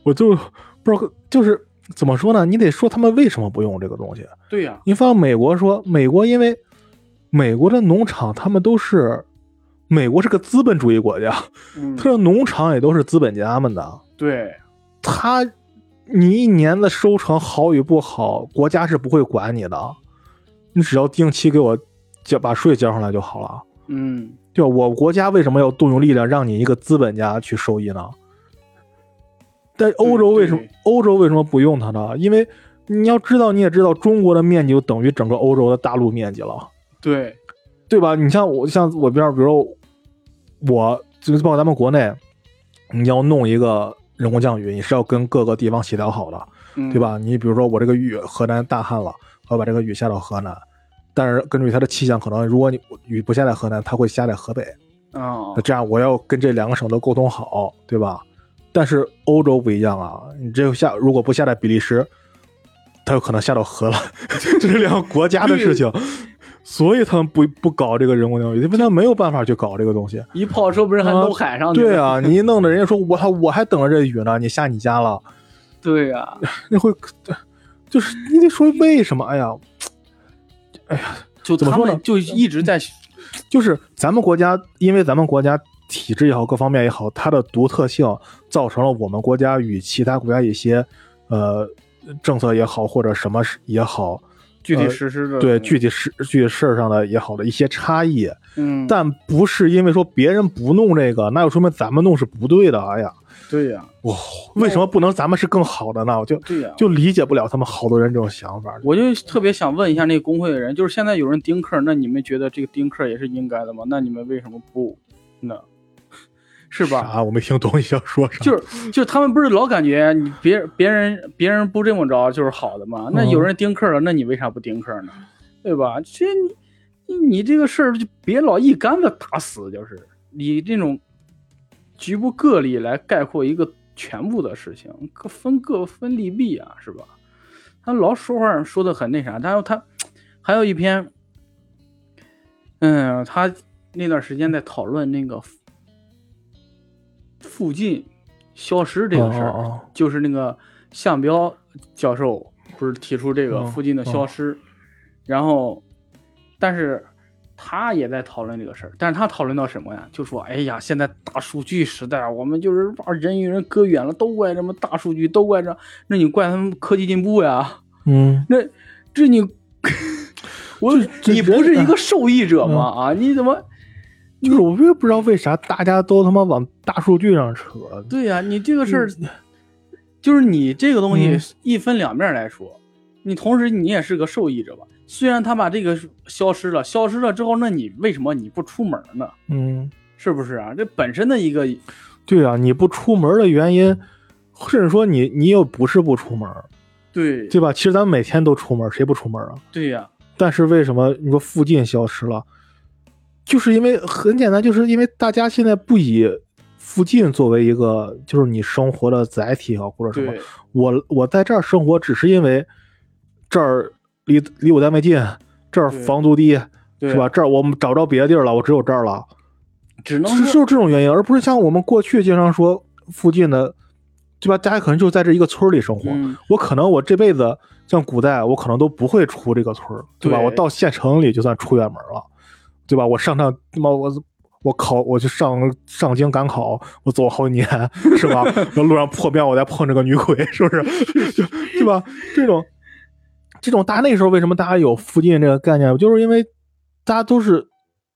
B: 我就不知道，就是怎么说呢？你得说他们为什么不用这个东西。
A: 对呀，
B: 你放美国说，美国因为美国的农场他们都是，美国是个资本主义国家，
A: 嗯，
B: 它的农场也都是资本家们的。
A: 对，
B: 他，你一年的收成好与不好，国家是不会管你的，你只要定期给我交把税交上来就好了。
A: 嗯，
B: 对吧？我国家为什么要动用力量让你一个资本家去受益呢？但欧洲为什么欧洲为什么不用它呢？因为你要知道，你也知道，中国的面积就等于整个欧洲的大陆面积了，
A: 对，
B: 对吧？你像我，像我边儿，比如说我，就包括咱们国内，你要弄一个人工降雨，你是要跟各个地方协调好的，
A: 嗯
B: 对？吧？你比如说我这个雨河南大旱了，我要把这个雨下到河南，但是根据它的气象，可能如果你雨不下在河南，它会下在河北。
A: 啊
B: 那，这样我要跟这两个省都沟通好，对吧？但是欧洲不一样啊，你这下如果不下在比利时，它有可能下到河了，这是两个国家的事情，所以他们不不搞这个人工降雨，因为他没有办法去搞这个东西。
A: 一炮车不是还
B: 啊
A: 都海上？
B: 对啊，你一弄的人家说我还我还等着这雨呢，你下你家了，
A: 对呀，
B: 那会就是你得说为什么？哎呀，哎呀
A: 就
B: 怎么说呢
A: 就一直在
B: 就是咱们国家，因为咱们国家体制也好，各方面也好，它的独特性造成了我们国家与其他国家一些呃政策也好，或者什么也好，
A: 具体
B: 呃
A: 实施的
B: 对具体事具体事儿上的也好的一些差异，
A: 嗯，
B: 但不是因为说别人不弄这个，那又说明咱们弄是不对的。哎呀，
A: 对呀，
B: 哇，为什么不能咱们是更好的呢？我就
A: 对呀，
B: 就理解不了他们好多人这种想法。
A: 我就特别想问一下那个工会的人，就是现在有人丁克，那你们觉得这个丁克也是应该的吗？那你们为什么不呢？是吧？
B: 啊？我没听懂你想说啥。
A: 就是就是他们不是老感觉你别别人别人不这么着就是好的吗？那
B: 嗯
A: 有人丁克了，那你为啥不丁克呢？对吧？这你你这个事儿就别老一竿子打死，就是以这种局部个例来概括一个全部的事情，各分各分利弊啊，是吧？他老说话说的很那啥，然后他还有一篇，嗯，他那段时间在讨论那个附近消失这个事儿，就是那个项彪教授不是提出这个
B: 哦
A: 附近的消失，然后，但是他也在讨论这个事儿，但是他讨论到什么呀？就说，哎呀，现在大数据时代，我们就是把人与人隔远了，都怪什么大数据，都怪这，那你怪他们科技进步呀？
B: 嗯，
A: 那这你，我你不是一个受益者吗？啊，你怎么？
B: 就是我也不知道为啥大家都他妈往大数据上扯。
A: 对呀、你这个事儿，就是你这个东
B: 嗯
A: 西一分两面来说，你同时你也是个受益者吧。虽然他把这个消失了，消失了之后，那你为什么你不出门呢？
B: 嗯，
A: 是不是啊？这本身的一个
B: 对啊，你不出门的原因，甚至说你你又不是不出门，
A: 对
B: 对吧？其实咱们每天都出门，谁不出门啊？
A: 对呀、
B: 但是为什么你说附近消失了？就是因为很简单，就是因为大家现在不以附近作为一个就是你生活的载体啊，或者什么。我我在这儿生活，只是因为这儿离离我单位近，这儿房租低，是吧？？这儿我们找不着别的地儿了，我只有这儿了，
A: 只能
B: 是就是这种原因，而不是像我们过去经常说附近的，对吧？大家可能就在这一个村里生活，
A: 嗯，
B: 我可能我这辈子像古代，我可能都不会出这个村，对吧？
A: 对
B: 我到县城里就算出远门了，对吧？我上趟他妈我我考我去上上京赶考，我走好几年，是吧？那路上破庙，我再碰着个女鬼，是不是？就对吧？这种这种大家那时候为什么大家有附近这个概念，就是因为大家都是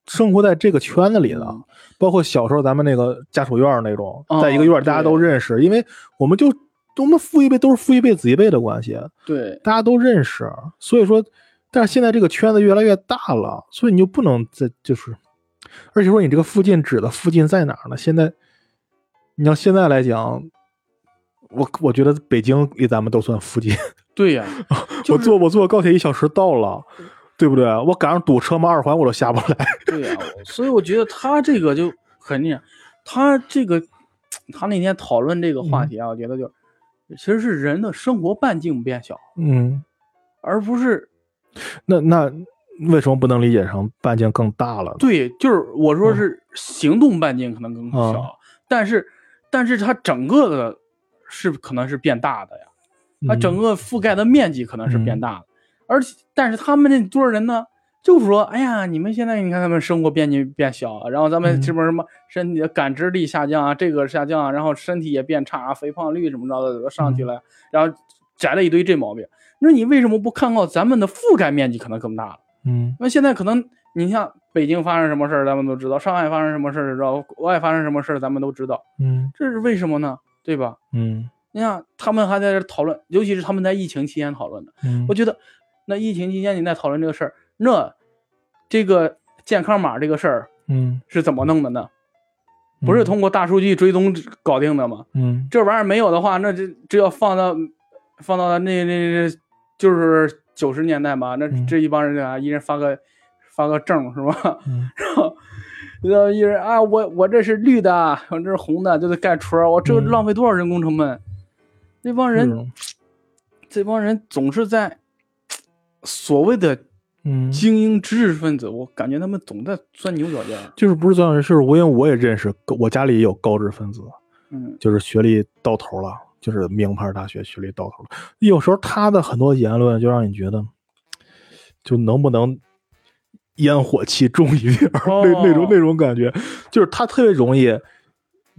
B: 生活在这个圈子里的。
A: 嗯
B: 包括小时候咱们那个家属院那种，
A: 哦
B: 在一个院大家都认识，因为我们就我们父一辈都是父一辈子一辈的关系，
A: 对
B: 大家都认识，所以说，但是现在这个圈子越来越大了，所以你就不能再就是，而且说你这个附近指的附近在哪儿呢？现在你要现在来讲，我我觉得北京离咱们都算附近，
A: 对呀、
B: 我
A: 就是
B: 坐我坐高铁一小时到了，对不对？我赶上堵车嘛，二环我都下不来。
A: 对呀、所以我觉得他这个就很厉害，他这个他那天讨论这个话题啊，我觉得就其实是人的生活半径变小，
B: 嗯，
A: 而不是
B: 那那为什么不能理解成半径更大了？
A: 对，就是我说是行动半径可能更小，
B: 啊
A: 但是但是它整个的是可能是变大的呀，它整个覆盖的面积可能是变大的，而且但是他们那多少人呢？就是说，哎呀，你们现在你看他们生活边界变小，然后咱们
B: 嗯
A: 这边什么身体的感知力下降啊，这个下降啊，然后身体也变差，啊肥胖率什么着的都上去了，然后摘了一堆这毛病。那你为什么不看到咱们的覆盖面积可能更大了？
B: 嗯
A: 那现在可能你像北京发生什么事儿，咱们都知道；上海发生什么事儿，知道；国外发生什么事儿，咱们都知道。
B: 嗯
A: 这是为什么呢？对吧？
B: 嗯
A: 你看他们还在这讨论，尤其是他们在疫情期间讨论的。
B: 嗯
A: 我觉得，那疫情期间你在讨论这个事儿，那这个健康码这个事儿
B: 嗯，
A: 是怎么弄的呢？不是通过大数据追踪搞定的吗？
B: 嗯
A: 这玩意儿没有的话，那这这要放到放到那那那就是九十年代嘛，那
B: 嗯
A: 这一帮人啊，一人发个发个证是吧？
B: 嗯
A: 然后然后一人啊，我我这是绿的，我这是红的，就得盖戳儿，我这
B: 嗯
A: 浪费多少人工成本？那帮人 这帮人总是在所谓的
B: 嗯
A: 精英知识分子，我感觉他们总在钻牛角尖。
B: 就是不是这样的事，我因为我也认识，我家里也有高知分子，
A: 嗯，
B: 就是学历到头了，就是名牌大学学历到头了。有时候他的很多言论就让你觉得，就能不能烟火气重一点、
A: 哦
B: 那那种那种感觉，就是他特别容易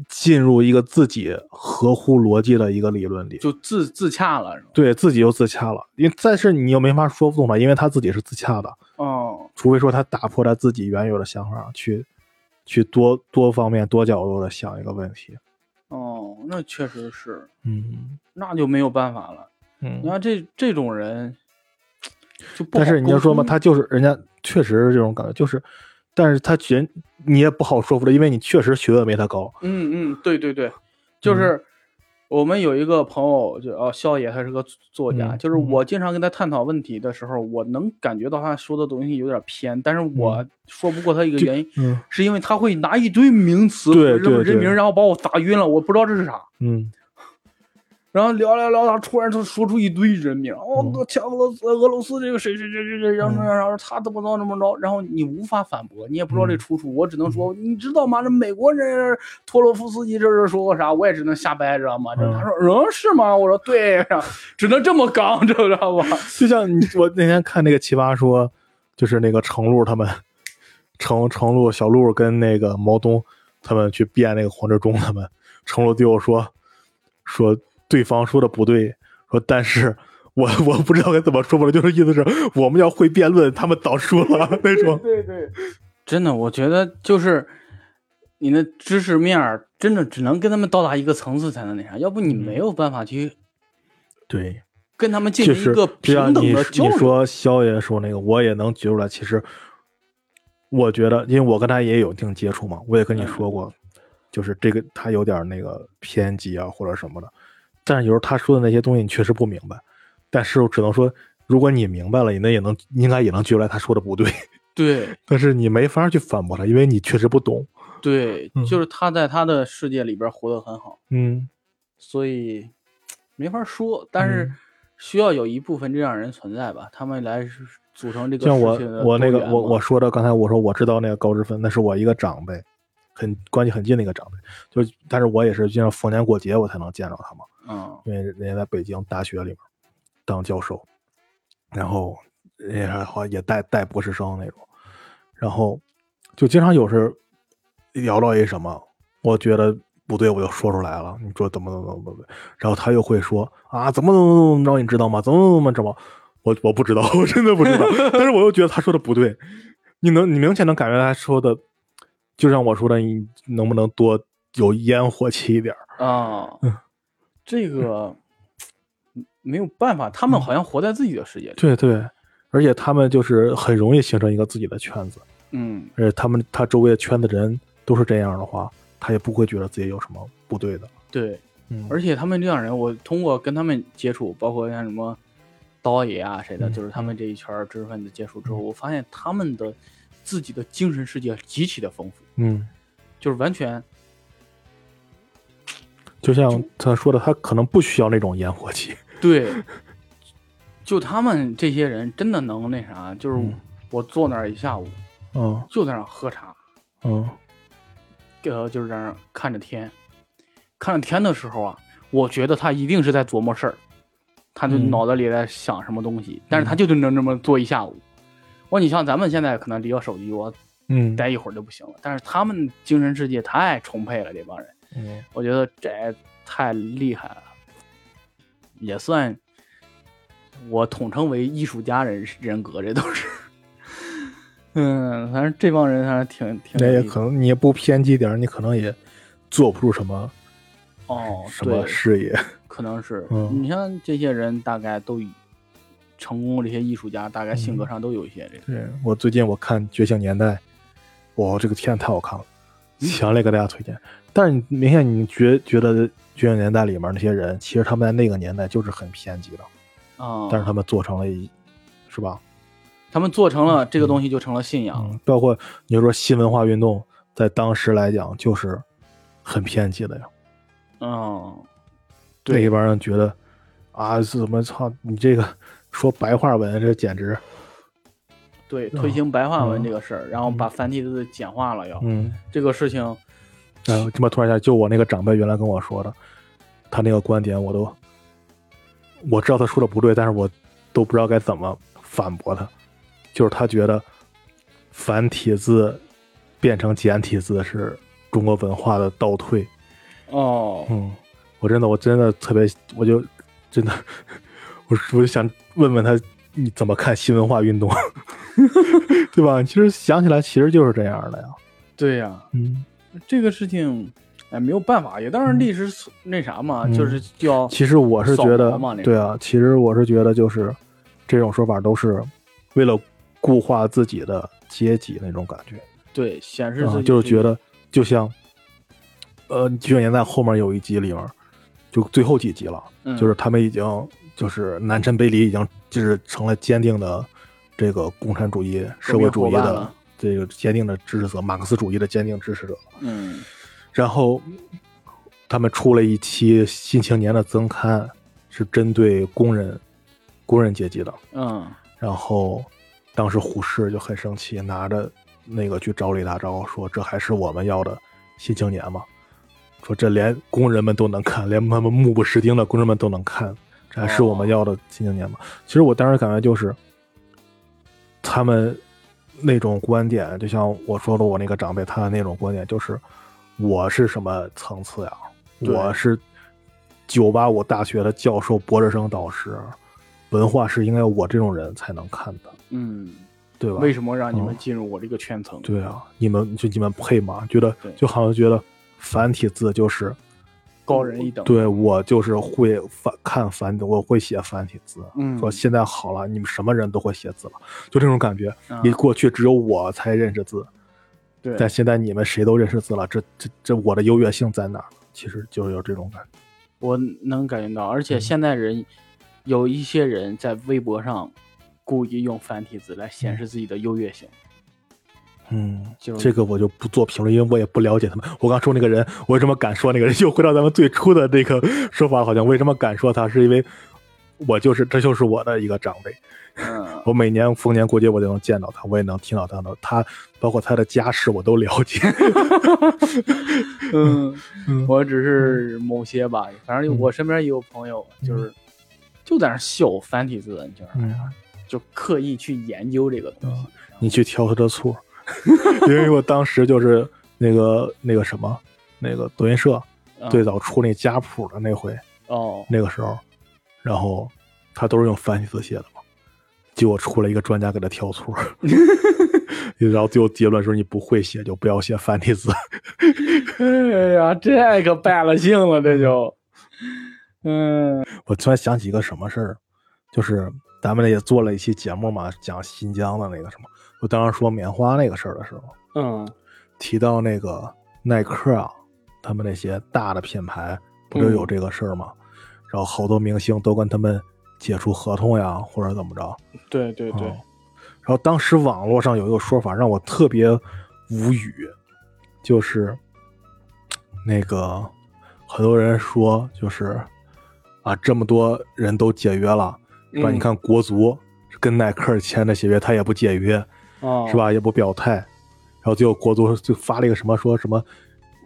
B: 进入一个自己合乎逻辑的一个理论里，
A: 就自自洽了，
B: 对自己又自洽了。因为但是你又没法说服动他，因为他自己是自洽的，
A: 哦，
B: 除非说他打破他自己原有的想法，去去多多方面、多角度的想一个问题。
A: 哦，那确实是，
B: 嗯
A: 那就没有办法了。嗯你
B: 嗯。
A: 看这这种人，就不好
B: 但是你要说嘛，他就是人家确实是这种感觉，就是，但是他人你也不好说服他，因为你确实学问没他高。
A: 嗯嗯，对对对，就是我们有一个朋友，就哦，肖爷，他是个作家，
B: 嗯
A: 就是我经常跟他探讨问题的时候，我能感觉到他说的东西有点偏，但是我说不过他一个原因，
B: 嗯。
A: 是因为他会拿一堆名词
B: 对
A: 或者人名，然后把我打晕了，我不知道这是啥。
B: 嗯，
A: 然后聊聊聊，他突然就说出一堆人名，哦
B: 嗯，
A: 前俄罗斯俄罗斯这个谁谁谁谁谁，然后然后他怎么着怎么着，然后你无法反驳，你也不知道这出处，我只能说，你知道吗？这美国人托洛夫斯基这是说过啥，我也只能瞎掰，知道吗？他说，嗯，是吗？我说对，只能这么刚，知道吧？
B: 就像你我那天看那个奇葩说，就是那个程璐他们，程程璐、小璐跟那个毛东他们去辩那个黄志忠他们，程璐对我说说对方说的不对，说但是 我我不知道该怎么说吧，就是意思是我们要会辩论，他们早输了那种。
A: 对对，真的，我觉得就是你的知识面儿真的只能跟他们到达一个层次才能那啥，要不你没有办法去
B: 对，
A: 跟他们进行一个平等
B: 你
A: 的交流。
B: 你说肖爷说那个，我也能觉出来。其实我觉得，因为我跟他也有一定接触嘛，我也跟你说过，就是这个他有点那个偏激啊或者什么的。但是有时候他说的那些东西你确实不明白，但是我只能说，如果你明白了，你那也能应该也能觉出来他说的不对，
A: 对
B: 但是你没法去反驳他，因为你确实不懂。
A: 对
B: 嗯，
A: 就是他在他的世界里边活得很好，
B: 嗯
A: 所以没法说。但是
B: 嗯
A: 需要有一部分这样人存在吧，他们来组成这个
B: 像我我那个我我说的刚才我说我知道那个高志芬，那是我一个长辈，很关系很近的一个长辈，就但是我也是经常逢年过节我才能见着他嘛，
A: 嗯
B: 因为人家在北京大学里面当教授，然后人家好像也带带博士生那种，然后就经常有时聊到一什么，我觉得不对，我就说出来了。你说怎么怎么怎么怎么，然后他又会说啊，怎么怎么怎么着，你知道吗？怎么怎么怎么着？我我不知道，我真的不知道。但是我又觉得他说的不对，你能你明显能感觉他说的，就像我说的，你能不能多有烟火气一点儿？
A: 啊
B: 嗯，
A: 这个没有办法，他们好像活在自己的世界里。
B: 对对，而且他们就是很容易形成一个自己的圈子，
A: 嗯，
B: 而且他们他周围的圈子人都是这样的话，他也不会觉得自己有什么不对的。
A: 对，
B: 嗯，
A: 而且他们这样人，我通过跟他们接触，包括像什么刀爷啊谁的，
B: 嗯
A: 就是他们这一圈知识分子接触之后，我发现他们的自己的精神世界极其的丰富，
B: 嗯，
A: 就是完全
B: 就像他说的，他可能不需要那种烟火气。
A: 对。就他们这些人真的能那啥，就是
B: 嗯
A: 我坐那儿一下午，
B: 嗯
A: 就在那儿喝茶，
B: 嗯
A: 呃，就是在那儿看着天，看着天的时候啊，我觉得他一定是在琢磨事儿，他就
B: 嗯
A: 脑子里在想什么东西，但是他就能这么坐一下午。我你像咱们现在可能离个手机，我
B: 嗯
A: 待一会儿就不行了，但是他们精神世界太充沛了，这帮人，
B: 嗯，
A: 我觉得这太厉害了，也算我统称为艺术家人人格，这都是。嗯，反正这帮人还是挺挺
B: 那也可能你也不偏激点儿，你可能也做不出什么
A: 哦，
B: 什么事业。
A: 可能是，
B: 嗯
A: 你像这些人，大概都以成功这些艺术家，大概性格上都有一些这个。
B: 对我最近我看《觉醒年代》，哇，这个片太好看了，强烈给大家推荐。但是你明显你觉觉得《觉醒年代》里面那些人，其实他们在那个年代就是很偏激的，
A: 啊、
B: 但是他们做成了一，是吧？
A: 他们做成了这个东西，就成了信仰。
B: 嗯，包括你说新文化运动，在当时来讲就是很偏激的呀。
A: 嗯，
B: 那一帮人觉得啊，是怎么操你这个说白话文，这简直，
A: 对，推行白话文
B: 嗯。
A: 这个事儿，然后把繁体字简化了要，
B: 嗯，
A: 这个事情，
B: 哎呦，这么突然一下，就我那个长辈原来跟我说的，他那个观点我都，我知道他说的不对，但是我都不知道该怎么反驳他。就是他觉得繁体字变成简体字是中国文化的倒退。
A: 哦，
B: 嗯，我真的我真的特别，我就真的，我我就想问问他，你怎么看新文化运动，对吧？其实想起来，其实就是这样的呀。
A: 对呀、
B: 嗯，
A: 这个事情，哎，没有办法，也当然历史所那啥嘛，
B: 嗯。
A: 就是叫
B: 其实我是觉得对啊，其实我是觉得就是这种说法都是为了固化自己的阶级那种感觉。
A: 对显示
B: 就是觉得就像，呃，《九十年在》后面有一集里面，就最后几集了，
A: 嗯
B: 就是他们已经就是南陈北李已经就是成了坚定的这个共产主义社会主义的这个坚定的支持者，马克思主义的坚定支持者。
A: 嗯
B: 然后他们出了一期《新青年》的增刊，是针对工人工人阶级的。
A: 嗯
B: 然后当时胡适就很生气，拿着那个去找李大钊说：“这还是我们要的《新青年》吗？说这连工人们都能看，连他们目不识丁的工人们都能看，这还是我们要的《新青年》吗？”其实我当时感觉就是他们那种观点，就像我说的，我那个长辈他的那种观点就是。我是什么层次呀？
A: 对
B: 我是九八五大学的教授、博士生导师，文化是应该我这种人才能看的，
A: 嗯，
B: 对吧？
A: 为什么让你们
B: 嗯
A: 进入我这个圈层？
B: 对啊，你们就你们配吗？觉得就好像觉得繁体字就是
A: 高人一等。，
B: 对我就是会繁看繁，我会写繁体字。
A: 嗯
B: 说现在好了，你们什么人都会写字了，就这种感觉。
A: 啊
B: 你过去只有我才认识字，
A: 对，
B: 但现在你们谁都认识字了，这这这我的优越性在哪儿？其实就有这种感觉。
A: 我能感觉到，而
B: 嗯
A: 且现在人有一些人在微博上故意用繁体字来显示自己的优越性。
B: 嗯，
A: 就
B: 这个我就不做评论，因为我也不了解他们。我刚说那个人，我为什么敢说那个人？又回到咱们最初的这个说法，好像为什么敢说他，是因为我就是这就是我的一个长辈。
A: 嗯，
B: 我每年逢年过节我就能见到他，我也能听到他的他，包括他的家世我都了解。
A: 嗯，
B: 嗯
A: 我只是某些吧，反正
B: 嗯
A: 我身边也有朋友，就是就在那笑繁体字，就是
B: 嗯，
A: 就刻意去研究这个东西。
B: 你去挑他的错，因为我当时就是那个那个什么，那个德云社
A: 嗯
B: 最早出那家谱的那回，
A: 哦，
B: 那个时候，然后他都是用繁体字写的嘛，结果出来一个专家给他挑错，然后最后结论说你不会写就不要写繁体字。
A: 哎呀，这可败了兴了，这就，嗯
B: 我突然想起一个什么事儿，就是咱们也做了一期节目嘛，讲新疆的那个什么，我当时说棉花那个事儿的时候，
A: 嗯
B: 提到那个耐克啊，他们那些大的品牌不就有这个事儿吗？然后好多明星都跟他们解除合同呀，或者怎么着。
A: 对对对，
B: 嗯然后当时网络上有一个说法让我特别无语，就是那个很多人说就是啊，这么多人都解约了，是吧？
A: 嗯
B: 你看国足跟耐克签的协约，他也不解约，
A: 哦，
B: 是？吧？也不表态，然后最后国足就发了一个什么说什么。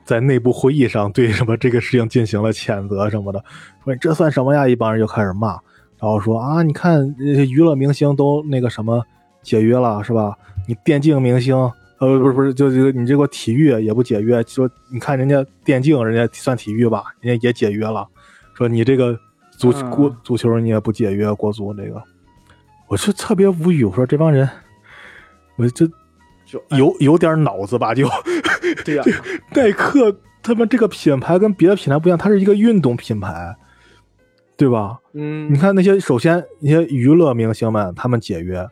B: 在内部会议上对什么这个事情进行了谴责什么的，说你这算什么呀？一帮人就开始骂，然后说啊，你看娱乐明星都那个什么解约了是吧？你电竞明星，呃，不是不是，就就你这个体育也不解约，说你看人家电竞，人家算体育吧，人家也解约了，说你这个足
A: 嗯
B: 国足球你也不解约，国足这个，我是特别无语，我说这帮人，我这
A: 就
B: 有有点脑子吧，就
A: 对呀，
B: 耐克他们这个品牌跟别的品牌不一样，它是一个运动品牌，对吧？
A: 嗯，
B: 你看那些，首先那些娱乐明星们，他们解约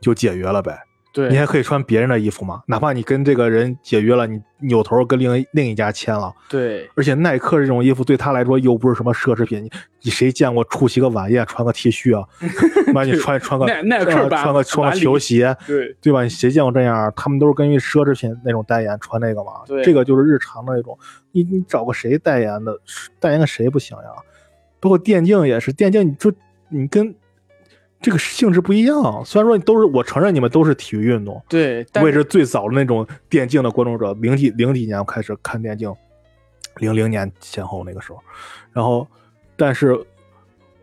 B: 就解约了呗，
A: 对，
B: 你还可以穿别人的衣服嘛，哪怕你跟这个人解约了，你扭头跟另一另一家签了，
A: 对，
B: 而且耐克这种衣服对他来说又不是什么奢侈品，你你谁见过出席个晚宴穿个 T 恤啊？妈你穿穿个
A: 耐耐克
B: 穿个穿个球鞋，
A: 对，
B: 对吧？你谁见过这样？他们都是根据奢侈品那种代言穿那个嘛。
A: 对
B: 这个就是日常的那种。你你找个谁代言的？代言个谁不行呀？包括电竞也是，电竞你就你跟这个性质不一样。虽然说你都是，我承认你们都是体育运动，
A: 对，但
B: 我也是最早的那种电竞的关注者。零几零几年我开始看电竞，零零年前后那个时候，然后但是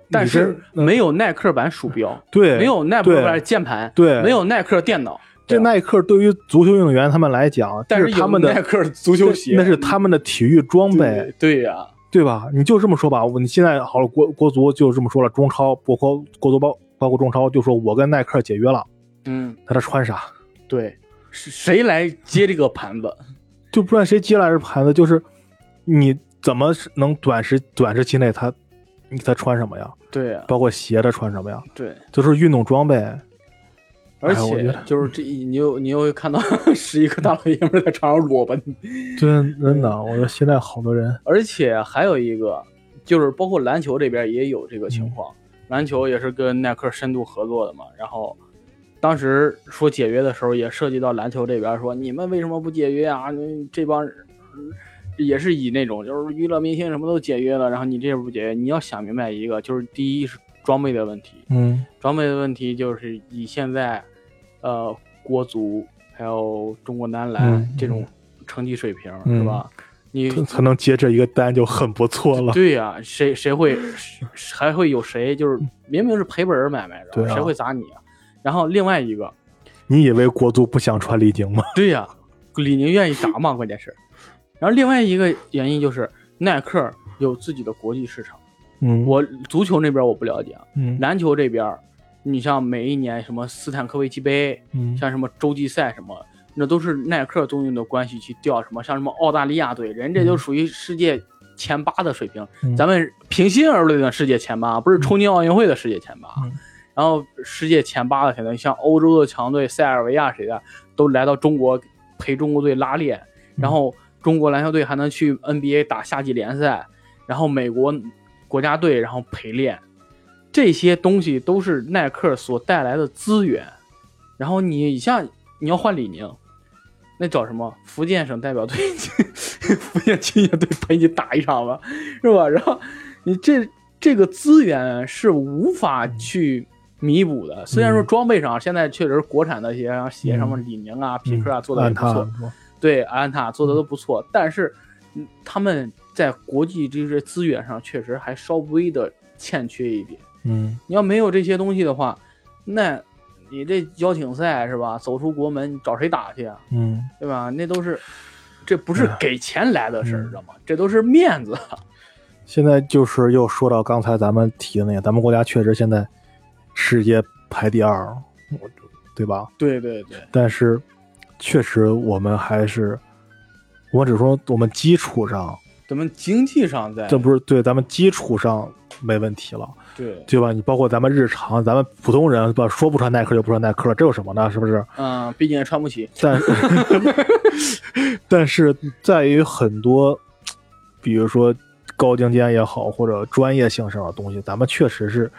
A: 但是没有耐克版鼠标，
B: 对
A: 没有耐克版键盘，
B: 对
A: 没有耐克电脑，
B: 这耐克对于足球运动员他们来讲，
A: 但是
B: 他们的
A: 耐克足球鞋，
B: 那是他们的体育装备，
A: 对对呀，
B: 对吧？你就这么说吧，你现在好了，国国足就这么说了，中超包括国足包包括中超，就说我跟耐克解约了，
A: 嗯，
B: 那他穿啥？
A: 对，是谁来接这个盘子？
B: 就不知道谁接来这盘子，就是你怎么能短时短时期内他你他穿什么呀？
A: 对呀，
B: 包括鞋他穿什么呀？
A: 对，
B: 就是运动装备。
A: 而且就是这，你又你又看到 十一个大老爷们在场上裸奔，
B: 真真的，我觉得现在好多人，
A: 而且还有一个，就是包括篮球这边也有这个情况，篮球也是跟耐克深度合作的嘛。然后当时说解约的时候，也涉及到篮球这边说你们为什么不解约啊？这帮人也是以那种就是娱乐明星什么都解约了，然后你这不解约，你要想明白一个，就是第一是装备的问题，
B: 嗯
A: 装备的问题就是以现在，呃，国足还有中国男篮、
B: 嗯
A: 这种成绩水平、
B: 嗯
A: 是吧？你
B: 他他能接这一个单就很不错了。
A: 对呀、谁谁会还会有谁就是明明是赔本儿买卖，
B: 对啊
A: 谁会砸你啊？然后另外一个，
B: 你以为国足不想穿李宁吗？
A: 对呀、李宁愿意砸吗？关键是，然后另外一个原因就是耐克有自己的国际市场。
B: 嗯，
A: 我足球那边我不了解啊，
B: 嗯
A: 篮球这边，你像每一年什么斯坦科维奇杯，
B: 嗯
A: 像什么洲际赛什么，那都是耐克东用的关系去调什么，像什么澳大利亚队，人这就属于世界前八的水平，
B: 嗯
A: 咱们平心而论的世界前八，不是冲进奥运会的世界前八。
B: 嗯
A: 然后世界前八的可能像欧洲的强队塞尔维亚谁的都来到中国陪中国队拉练，
B: 嗯
A: 然后中国篮球队还能去 NBA 打夏季联赛，然后美国国家队然后陪练，这些东西都是耐克所带来的资源。然后你像你要换李宁，那找什么福建省代表队、福建青年队陪你打一场吧，是吧？然后你这这个资源是无法去弥补的。虽然说装备上现在确实国产的一些像鞋什么李宁啊、匹克啊做的也
B: 嗯按他
A: 不错，对安踏做的都不错，但是嗯他们在国际这些资源上确实还稍微的欠缺一点。
B: 嗯
A: 你要没有这些东西的话，那你这邀请赛是吧？走出国门，找谁打去啊？
B: 嗯，
A: 对吧？那都是，这不是给钱来的事儿，
B: 嗯
A: 知道吗？这都是面子。
B: 现在就是又说到刚才咱们提的那个，咱们国家确实现在世界排第二，我对吧？
A: 对对对，
B: 但是确实我们还是，我只说我们基础上，
A: 咱们经济上在
B: 这不是对咱们基础上没问题了，
A: 对，
B: 对吧？你包括咱们日常，咱们普通人吧，说不穿耐克就不穿耐克了，这有什么呢？是不是？
A: 嗯，毕竟也穿不起。
B: 但 但是在于很多，比如说高精尖也好，或者专业性上的东西，咱们确实是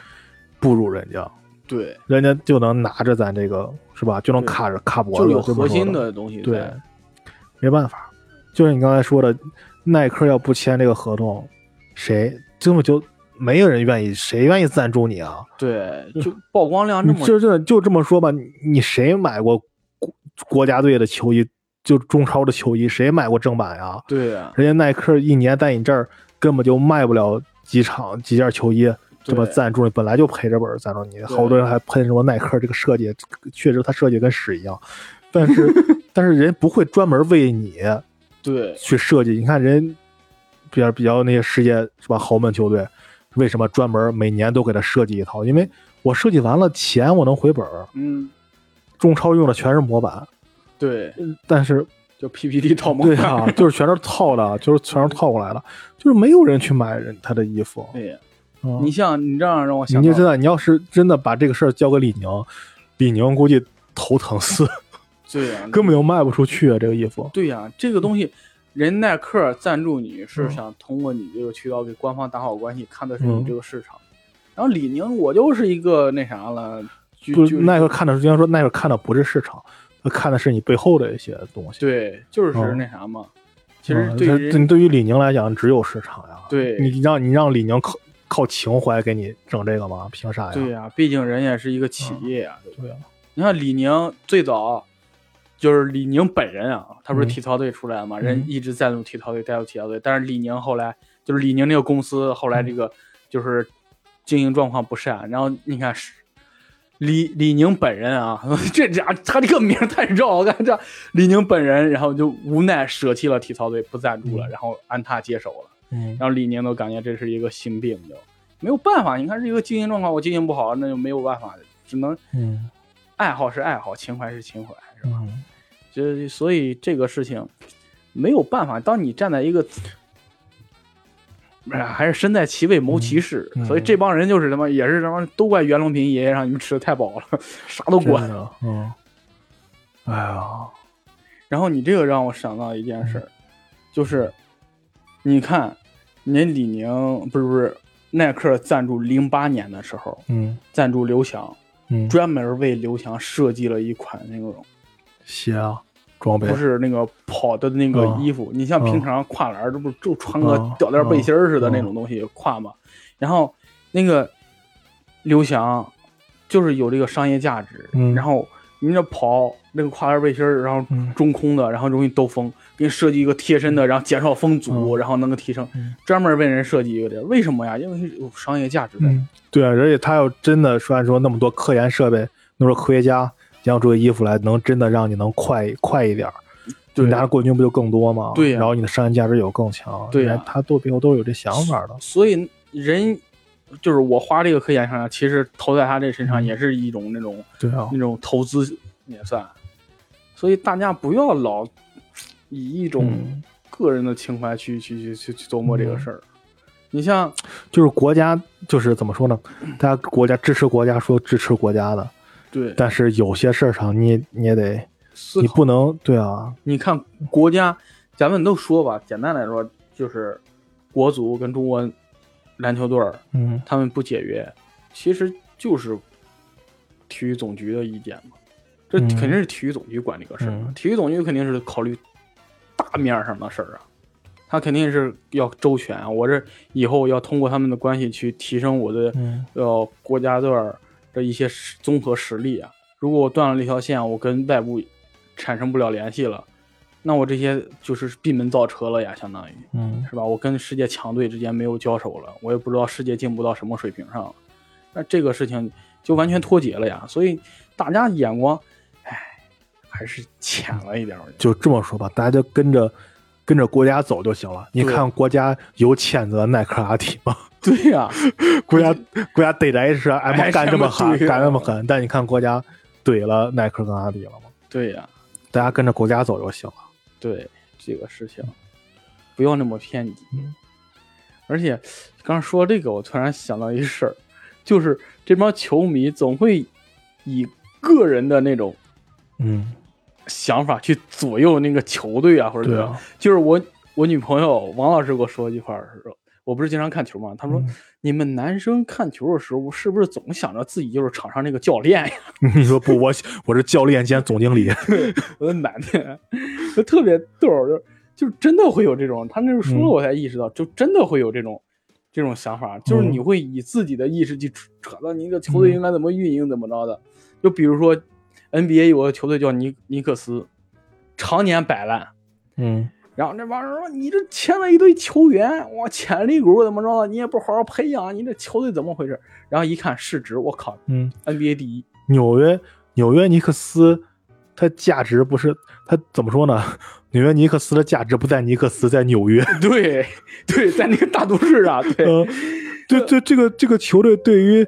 B: 不如人家，
A: 对，
B: 人家就能拿着咱这个是吧，就能卡着卡脖子，
A: 就有核心
B: 的
A: 的东西
B: 对。，没办法，就是你刚才说的，耐克要不签这个合同，谁根本就没有人愿意，谁愿意赞助你啊？
A: 对，就曝光量这么
B: 你就这就这么说吧，你你谁买过国国家队的球衣，就中超的球衣，谁买过正版呀？
A: 对啊，
B: 人家耐克一年在你这儿根本就卖不了几场几件球衣，这么赞助你，本来就赔着本儿赞助你，好多人还喷什么耐克这个设计，确实他设计跟屎一样，但是 但是人不会专门为你
A: 对
B: 去设计。你看人比较比较那些世界是吧豪门球队，为什么专门每年都给他设计一套？因为我设计完了钱我能回本儿。
A: 嗯，
B: 中超用的全是模板，
A: 对，
B: 但是
A: 就 PPT 套模板
B: 对啊，就是全是套的，就是全是套过来的，就是没有人去买人他的衣服。
A: 对呀。
B: 嗯
A: 你像你这样让我想到，
B: 你就真的，你要是真的把这个事儿交给李宁，李宁估计头疼死，
A: 对呀，
B: 根本就卖不出去啊！这个衣服，
A: 对呀，这个东西，人耐克赞助你是
B: 嗯
A: 想通过你这个渠道给官方打好关系，看的是你
B: 嗯
A: 这个市场。然后李宁，我就是一个那啥了，就
B: 不，耐克看的，就像说耐克看的不是市场，他看的是你背后的一些东西。
A: 对，就是
B: 嗯
A: 那啥嘛。其实
B: 嗯
A: 对
B: 对于李宁来讲，只有市场呀。
A: 对
B: 你让你让李宁靠靠情怀给你整这个吗？凭啥呀？
A: 对呀，毕竟人也是一个企业呀。对吧
B: 对呀，
A: 你看李宁最早就是李宁本人啊，他不是
B: 嗯
A: 体操队出来的嘛，
B: 嗯
A: 人一直在用体操队，带入体操队。但是李宁后来就是李宁那个公司后来这个就是经营状况不善，然后你看是李李宁本人啊，这家他这个名太绕，我感觉这李宁本人，然后就无奈舍弃了体操队，不赞助了，
B: 嗯
A: 然后安踏接手了。
B: 嗯
A: 然后李宁都感觉这是一个心病，就没有办法。你看这个经营状况，我经营不好，那就没有办法，只能
B: 嗯
A: 爱好是爱好，情怀是情怀，是吧？
B: 嗯
A: 就所以这个事情没有办法。当你站在一个，哎呀还是身在其位谋其事，
B: 嗯嗯
A: 所以这帮人就是他妈也是他妈都怪袁隆平爷爷让你们吃的太饱了，啥都管。
B: 嗯，哎呀，
A: 然后你这个让我想到一件事儿，就是你看，您李宁不是不是耐克赞助零八年的时候
B: 嗯
A: 赞助刘翔，
B: 嗯，
A: 专门为刘翔设计了一款那种
B: 鞋啊，装备
A: 不是那个跑的那个
B: 嗯
A: 衣服。你像平常跨栏，这不就穿个
B: 嗯
A: 吊带背心似的
B: 嗯
A: 那种东西跨嘛？然后那个刘翔就是有这个商业价值，
B: 嗯
A: 然后你这跑那个跨栏背心儿，然后
B: 嗯
A: 中空的，然后容易兜风，给你设计一个贴身的，然后减少风阻，
B: 嗯
A: 然后能够提升
B: 嗯，
A: 专门为人设计一个的。为什么呀？因为有商业价值在。
B: 嗯，对啊，而且他要真的虽然说那么多科研设备，那么多科学家研发出的衣服来，能真的让你能快快一点儿，
A: 对
B: 你拿的冠军不就更多吗？
A: 对呀
B: 然后你的商业价值有更强，
A: 对呀
B: 他都背后都有这想法的。
A: 所以人就是我花这个科研上，其实投在他这身上
B: 嗯
A: 也是一种那种
B: 对啊
A: 那，种投资也算。所以大家不要老以一种
B: 嗯
A: 个人的情怀去、去去去去琢磨这个事儿。你像
B: 就是国家就是怎么说呢？大家国家支持国家说支持国家的，
A: 对。
B: 但是有些事儿上你你也得，你，不能对啊，
A: 你看国家，咱们都说吧，简单来说就是国足跟中国篮球队儿
B: 嗯。
A: 他们不解约，其实就是体育总局的意见嘛。这
B: 嗯。
A: 肯定是体育总局管这个事儿，
B: 嗯。
A: 体育总局肯定是考虑大面上的事儿啊，他肯定是要周全啊。我这以后要通过他们的关系去提升我的
B: 嗯。
A: 呃国家队儿的一些实综合实力啊。如果我断了这条线，我跟外部产生不了联系了，那我这些就是闭门造车了呀，相当于。
B: 嗯
A: 是吧？我跟世界强队之间没有交手了，我也不知道世界进步到什么水平上了，那这个事情就完全脱节了呀。所以大家眼光，唉，还是浅了一点
B: 就这么说吧，大家就跟着跟着国家走就行了。你看国家有谴责耐克阿迪吗？
A: 对呀、
B: 国家国家逮着 H
A: 哎
B: M 干这么狠，干那么狠，但你看国家怼了耐克跟阿迪了吗？
A: 对呀、
B: 大家跟着国家走就行了。
A: 对这个事情，不要那么偏激。
B: 嗯
A: 而且刚说这个，我突然想到一事儿，就是这帮球迷总会以个人的那种
B: 嗯，
A: 想法去左右那个球队啊，或者怎么样。
B: 啊，
A: 就是我我女朋友王老师给我说一句话的时候，我不是经常看球吗？他说、
B: 嗯
A: 你们男生看球的时候，是不是总想着自己就是场上那个教练呀？
B: 你说不，我我是教练兼总经理。
A: 我的男的，就特别逗儿，就就真的会有这种。他那时候说了，
B: 嗯
A: 我才意识到，就真的会有这种这种想法，就是
B: 嗯
A: 你会以自己的意识去扯扯到你这个球队应该怎么运营，怎么着的。就比如说 NBA 有个球队叫尼尼克斯，常年摆烂。
B: 嗯
A: 然后那帮人说：“你这签了一堆球员，哇，潜力股怎么着的？你也不好好培养，你这球队怎么回事？”然后一看市值，我靠
B: 嗯
A: ，，NBA 第一。
B: 纽约纽约尼克斯，它价值不是它怎么说呢？纽约尼克斯的价值不在尼克斯，在纽约。
A: 对对，在那个大都市啊，对、
B: 呃，对对，这个这个球队对于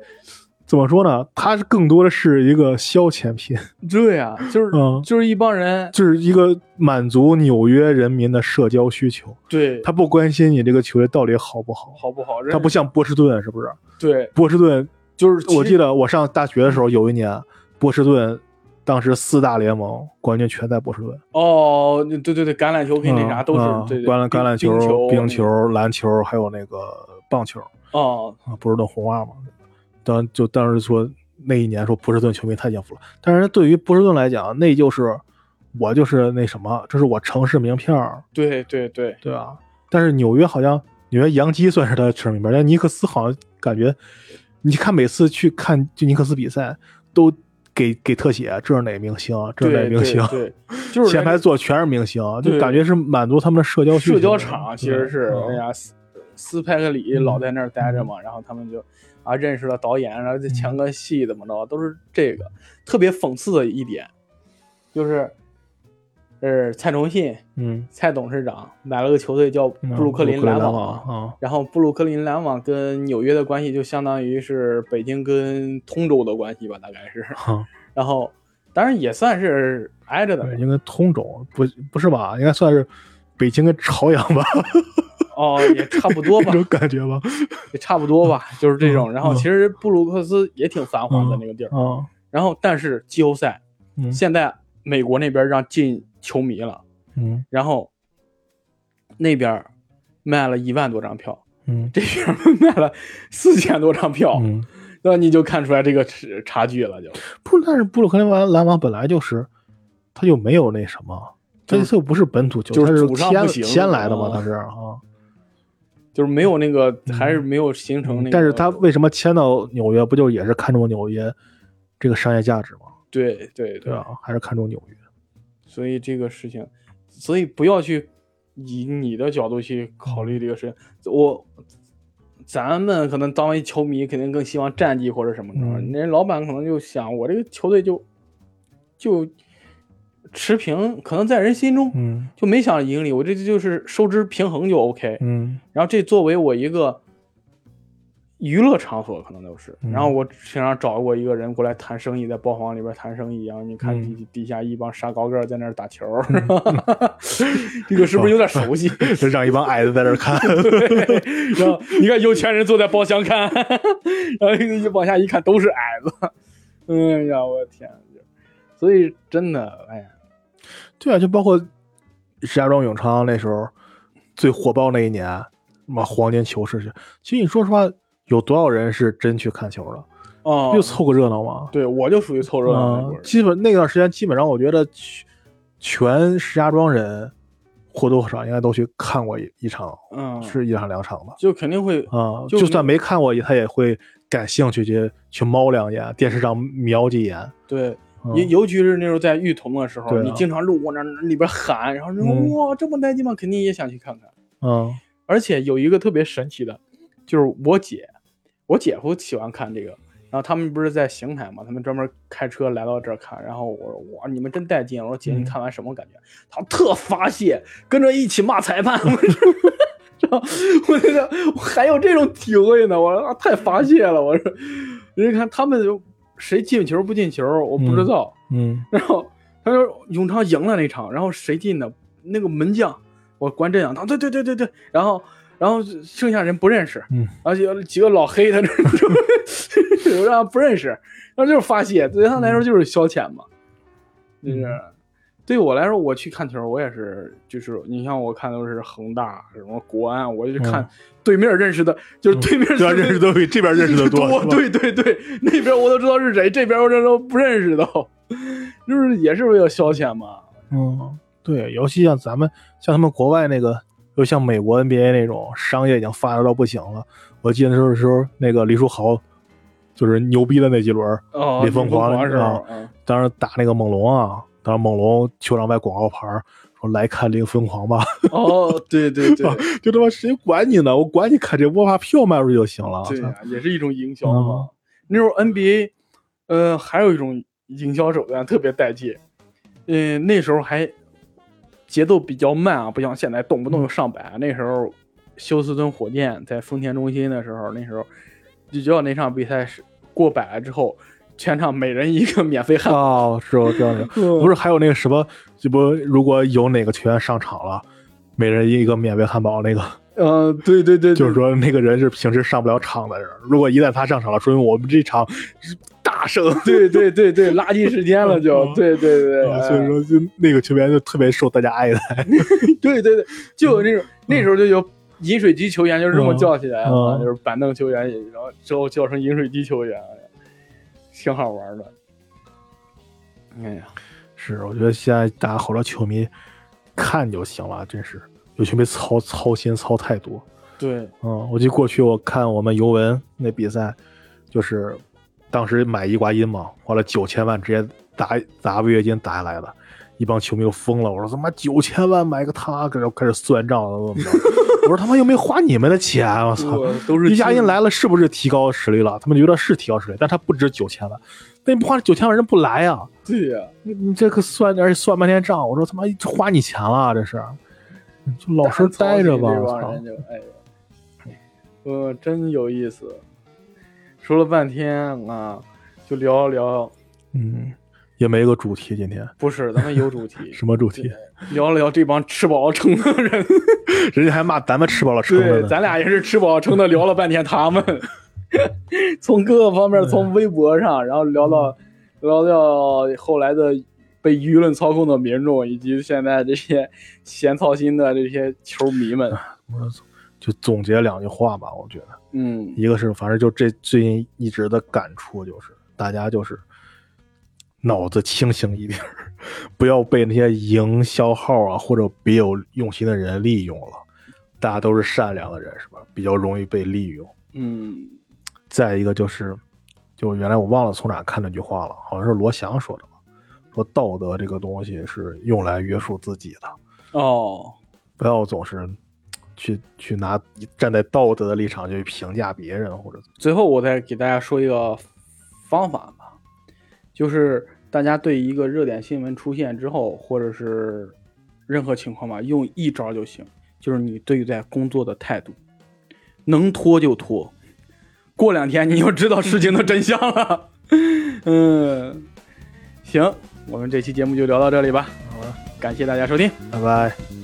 B: 怎么说呢？它是更多的是一个消遣品，
A: 对啊，就是、
B: 嗯
A: 就是一帮人，
B: 就是一个满足纽约人民的社交需求。
A: 对
B: 他不关心你这个球队到底好不好，
A: 好不好？
B: 他不像波士顿，是不是？
A: 对，
B: 波士顿，
A: 就是
B: 我记
A: 得
B: 得我上大学的时候，有一年波士顿当时四大联盟冠军全在波士顿，
A: 哦，对对对，橄榄球跟那啥都是、
B: 嗯
A: 对对，
B: 橄榄橄榄
A: 冰
B: 球、冰
A: 球
B: 球、篮球，还有那个棒球
A: 哦，
B: 啊，波士顿红袜嘛。当就当时说那一年说波士顿球迷太幸福了，但是对于波士顿来讲，那就是我就是那什么，这是我城市名片儿，
A: 对对对，
B: 对啊？但是纽约好像纽约洋基算是他的城市名片儿，但尼克斯好像感觉，你看每次去看就尼克斯比赛都给给特写，这是哪明星，这是哪
A: 对
B: 明星，
A: 对，对就是
B: 前排坐全是明星，就感觉是满足他们的社交需求。
A: 社交场其实是，
B: 嗯
A: 哎呀，斯斯派克里老在那儿待着嘛，然后他们就啊认识了导演，然后再抢个戏怎么着，都是这个特别讽刺的一点，就是，呃，蔡崇信
B: 嗯，
A: 蔡董事长买了个球队叫
B: 嗯
A: 布鲁克林篮
B: 篮
A: 网，
B: 啊，
A: 然后布鲁克林篮网跟纽约的关系就相当于是北京跟通州的关系吧，大概是，
B: 哈。
A: 然后当然也算是挨着的
B: 对，应该通州不不是吧？应该算是北京跟朝阳吧，
A: 哦，也差不多吧。
B: 这，种感觉吧？
A: 也差不多吧，就是这种。
B: 嗯。
A: 然后其实布鲁克斯也挺繁华的那个地儿，
B: 啊，
A: 然后但是季后赛
B: 嗯。
A: 现在美国那边让进球迷了，
B: 嗯。
A: 然后那边卖了一万多张票，
B: 嗯。
A: 这边卖了四千多张票，
B: 嗯，
A: 那你就看出来这个差差距了，就。
B: 不，但是布鲁克林篮篮网本来就是，他就没有那什么，这次不是本土球，
A: 就是
B: 他是
A: 祖上不行
B: 迁迁来的嘛，
A: 啊
B: 他是啊。
A: 就是没有那个，还是没有形成那个。
B: 嗯但是他为什么迁到纽约？不就也是看中纽约这个商业价值吗？
A: 对对
B: 对啊？还是看中纽约？
A: 所以这个事情，所以不要去以你的角度去考虑这个事情。我咱们可能当为球迷，肯定更希望战绩或者什么的。
B: 嗯
A: 人老板可能就想，我这个球队就就持平，可能在人心中
B: 嗯
A: 就没想盈利，我这就是收支平衡就 OK。
B: 嗯
A: 然后这作为我一个娱乐场所，可能都是。
B: 嗯
A: 然后我平常找过一个人过来谈生意，在包房里边谈生意，然后你看
B: 嗯
A: 底底下一帮傻高个在那儿打球，这个是不是有点熟悉？
B: 这让一帮矮子在这儿看。
A: 对，然后你看有钱人坐在包厢看，然后一往下一看都是矮子，哎呀，我的天！所以真的，哎呀，
B: 对啊，就包括石家庄永昌那时候最火爆那一年，什么黄金球市去。其实你说实话，有多少人是真去看球的？
A: 哦
B: 就凑个热闹嘛。
A: 对我就属于凑热闹。
B: 基本那段时间，基本上我觉得全全石家庄人或多或少应该都去看过一一场，
A: 嗯，
B: 是一场两场吧。
A: 就肯定会
B: 啊、
A: 就
B: 就算没看过，他也会感兴趣去去猫两眼，电视上瞄几眼。
A: 对。
B: 嗯
A: 尤尤其是那时候在育童的时候，
B: 啊
A: 你经常路过那那里边喊，然后说、
B: 嗯
A: 哇这么带劲吗？肯定也想去看看。
B: 嗯
A: 而且有一个特别神奇的，就是我姐，我姐夫喜欢看这个，然后他们不是在邢台嘛，他们专门开车来到这儿看，然后我说哇你们真带劲，我说姐
B: 嗯
A: 你看完什么感觉？他特发泄，跟着一起骂裁判，我说。我觉得我还有这种体会呢，我说、啊、太发泄了，我说，人家看他们就谁进球不进球，我不知道，
B: 嗯。
A: 然后他说永昌赢了那场，然后谁进的？那个门将，我关这样。啊对对对对对，然后然后剩下人不认识，
B: 嗯，
A: 而且几个老黑 他这不认识，然后就是发泄，对他来说就是消遣嘛，就是。对我来说，我去看球，我也是，就是你像我看都是恒大什么国安，我就看
B: 嗯
A: 对面认识的，就是对面
B: 认识的比这边认识的多。是吧
A: 对对对，那边我都知道是谁，这边我这都不认识都，就是也是为了消遣嘛。
B: 嗯，对，尤其像咱们像他们国外那个，就像美国 NBA 那种商业已经发达到不行了。我记得那时候时候那个李书豪就是牛逼的那几轮，
A: 哦，
B: 李凤凰
A: 的时候
B: 啊，
A: 嗯
B: 当时打那个猛龙啊，当时猛龙球场外广告牌说来看零疯狂吧，
A: 哦，对对对
B: 就他妈谁管你呢？我管你看这，我把票卖出去就行了。
A: 对呀，也是一种营销
B: 嗯
A: 嘛。那时候 NBA，呃，还有一种营销手段特别带劲，呃，那时候还节奏比较慢啊，不像现在动不动就上百。那时候休斯顿火箭在丰田中心的时候，那时候只要那场比赛是过百了之后，全场每人一个免费汉堡。
B: 哦，是我，这样的，不
A: 不
B: 是还有那个什么，这不如果有哪个球员上场了，每人一个免费汉堡，那个。
A: 呃，对对对，对。
B: 就是说那个人是平时上不了场的人，如果一旦他上场了，说明我们这场是大胜。
A: 对对对对，垃圾时间了就，对对对，
B: 啊所以说，就那个球员就特别受大家爱戴。
A: 对对对，就有那种那时候就有饮水机球员，就是这么叫起来的嘛，
B: 嗯
A: 就是板凳球员，然后之后叫成饮水机球员，挺好玩的。哎呀，
B: 是，我觉得现在大家好多球迷看就行了，真是有球迷操操心操太多。
A: 对，
B: 嗯，我记得过去我看我们尤文那比赛，就是当时买伊瓜因嘛，花了九千万直接砸砸违约金砸下来的，一帮球迷都疯了。我说他妈九千万买个他，然后开始算账了，怎么着？我说他妈又没花你们的钱，我操！
A: 我都是
B: 伊瓜因来了是不是提高实力了？他们觉得是提高实力，但他不值九千万，那你不花九千万人不来呀、
A: 对呀、
B: 你你这可算而且算半天账，我说他妈花你钱了，这是，就老实待着吧，
A: 这
B: 我操！
A: 真有意思。说了半天啊，就聊聊，
B: 嗯，也没个主题，今天
A: 不是咱们有主题，
B: 什么主题？
A: 聊了聊这帮吃饱了撑的人。
B: 人家还骂咱们吃饱了撑的
A: 对，咱俩也是吃饱了撑的，聊了半天他们，从各个方面，从微博上，然后聊到聊到后来的被舆论操控的民众，以及现在这些闲操心的这些球迷们。
B: 我就总结两句话吧，我觉得，
A: 嗯，
B: 一个是反正就这最近一直的感触就是，大家就是脑子清醒一点，不要被那些营销号啊或者别有用心的人利用了。大家都是善良的人，是吧？比较容易被利用。
A: 嗯，
B: 再一个就是，就原来我忘了从哪看那句话了，好像是罗翔说的吧，说道德这个东西是用来约束自己的，
A: 哦，
B: 不要总是去去拿站在道德的立场去评价别人或者
A: 最后我再给大家说一个方法吧，就是大家对一个热点新闻出现之后，或者是任何情况吧，用一招就行，就是你对待工作的态度，能拖就拖，过两天你就知道事情的真相了。嗯，行，我们这期节目就聊到这里吧，
B: 好了，
A: 感谢大家收听。
B: 拜拜。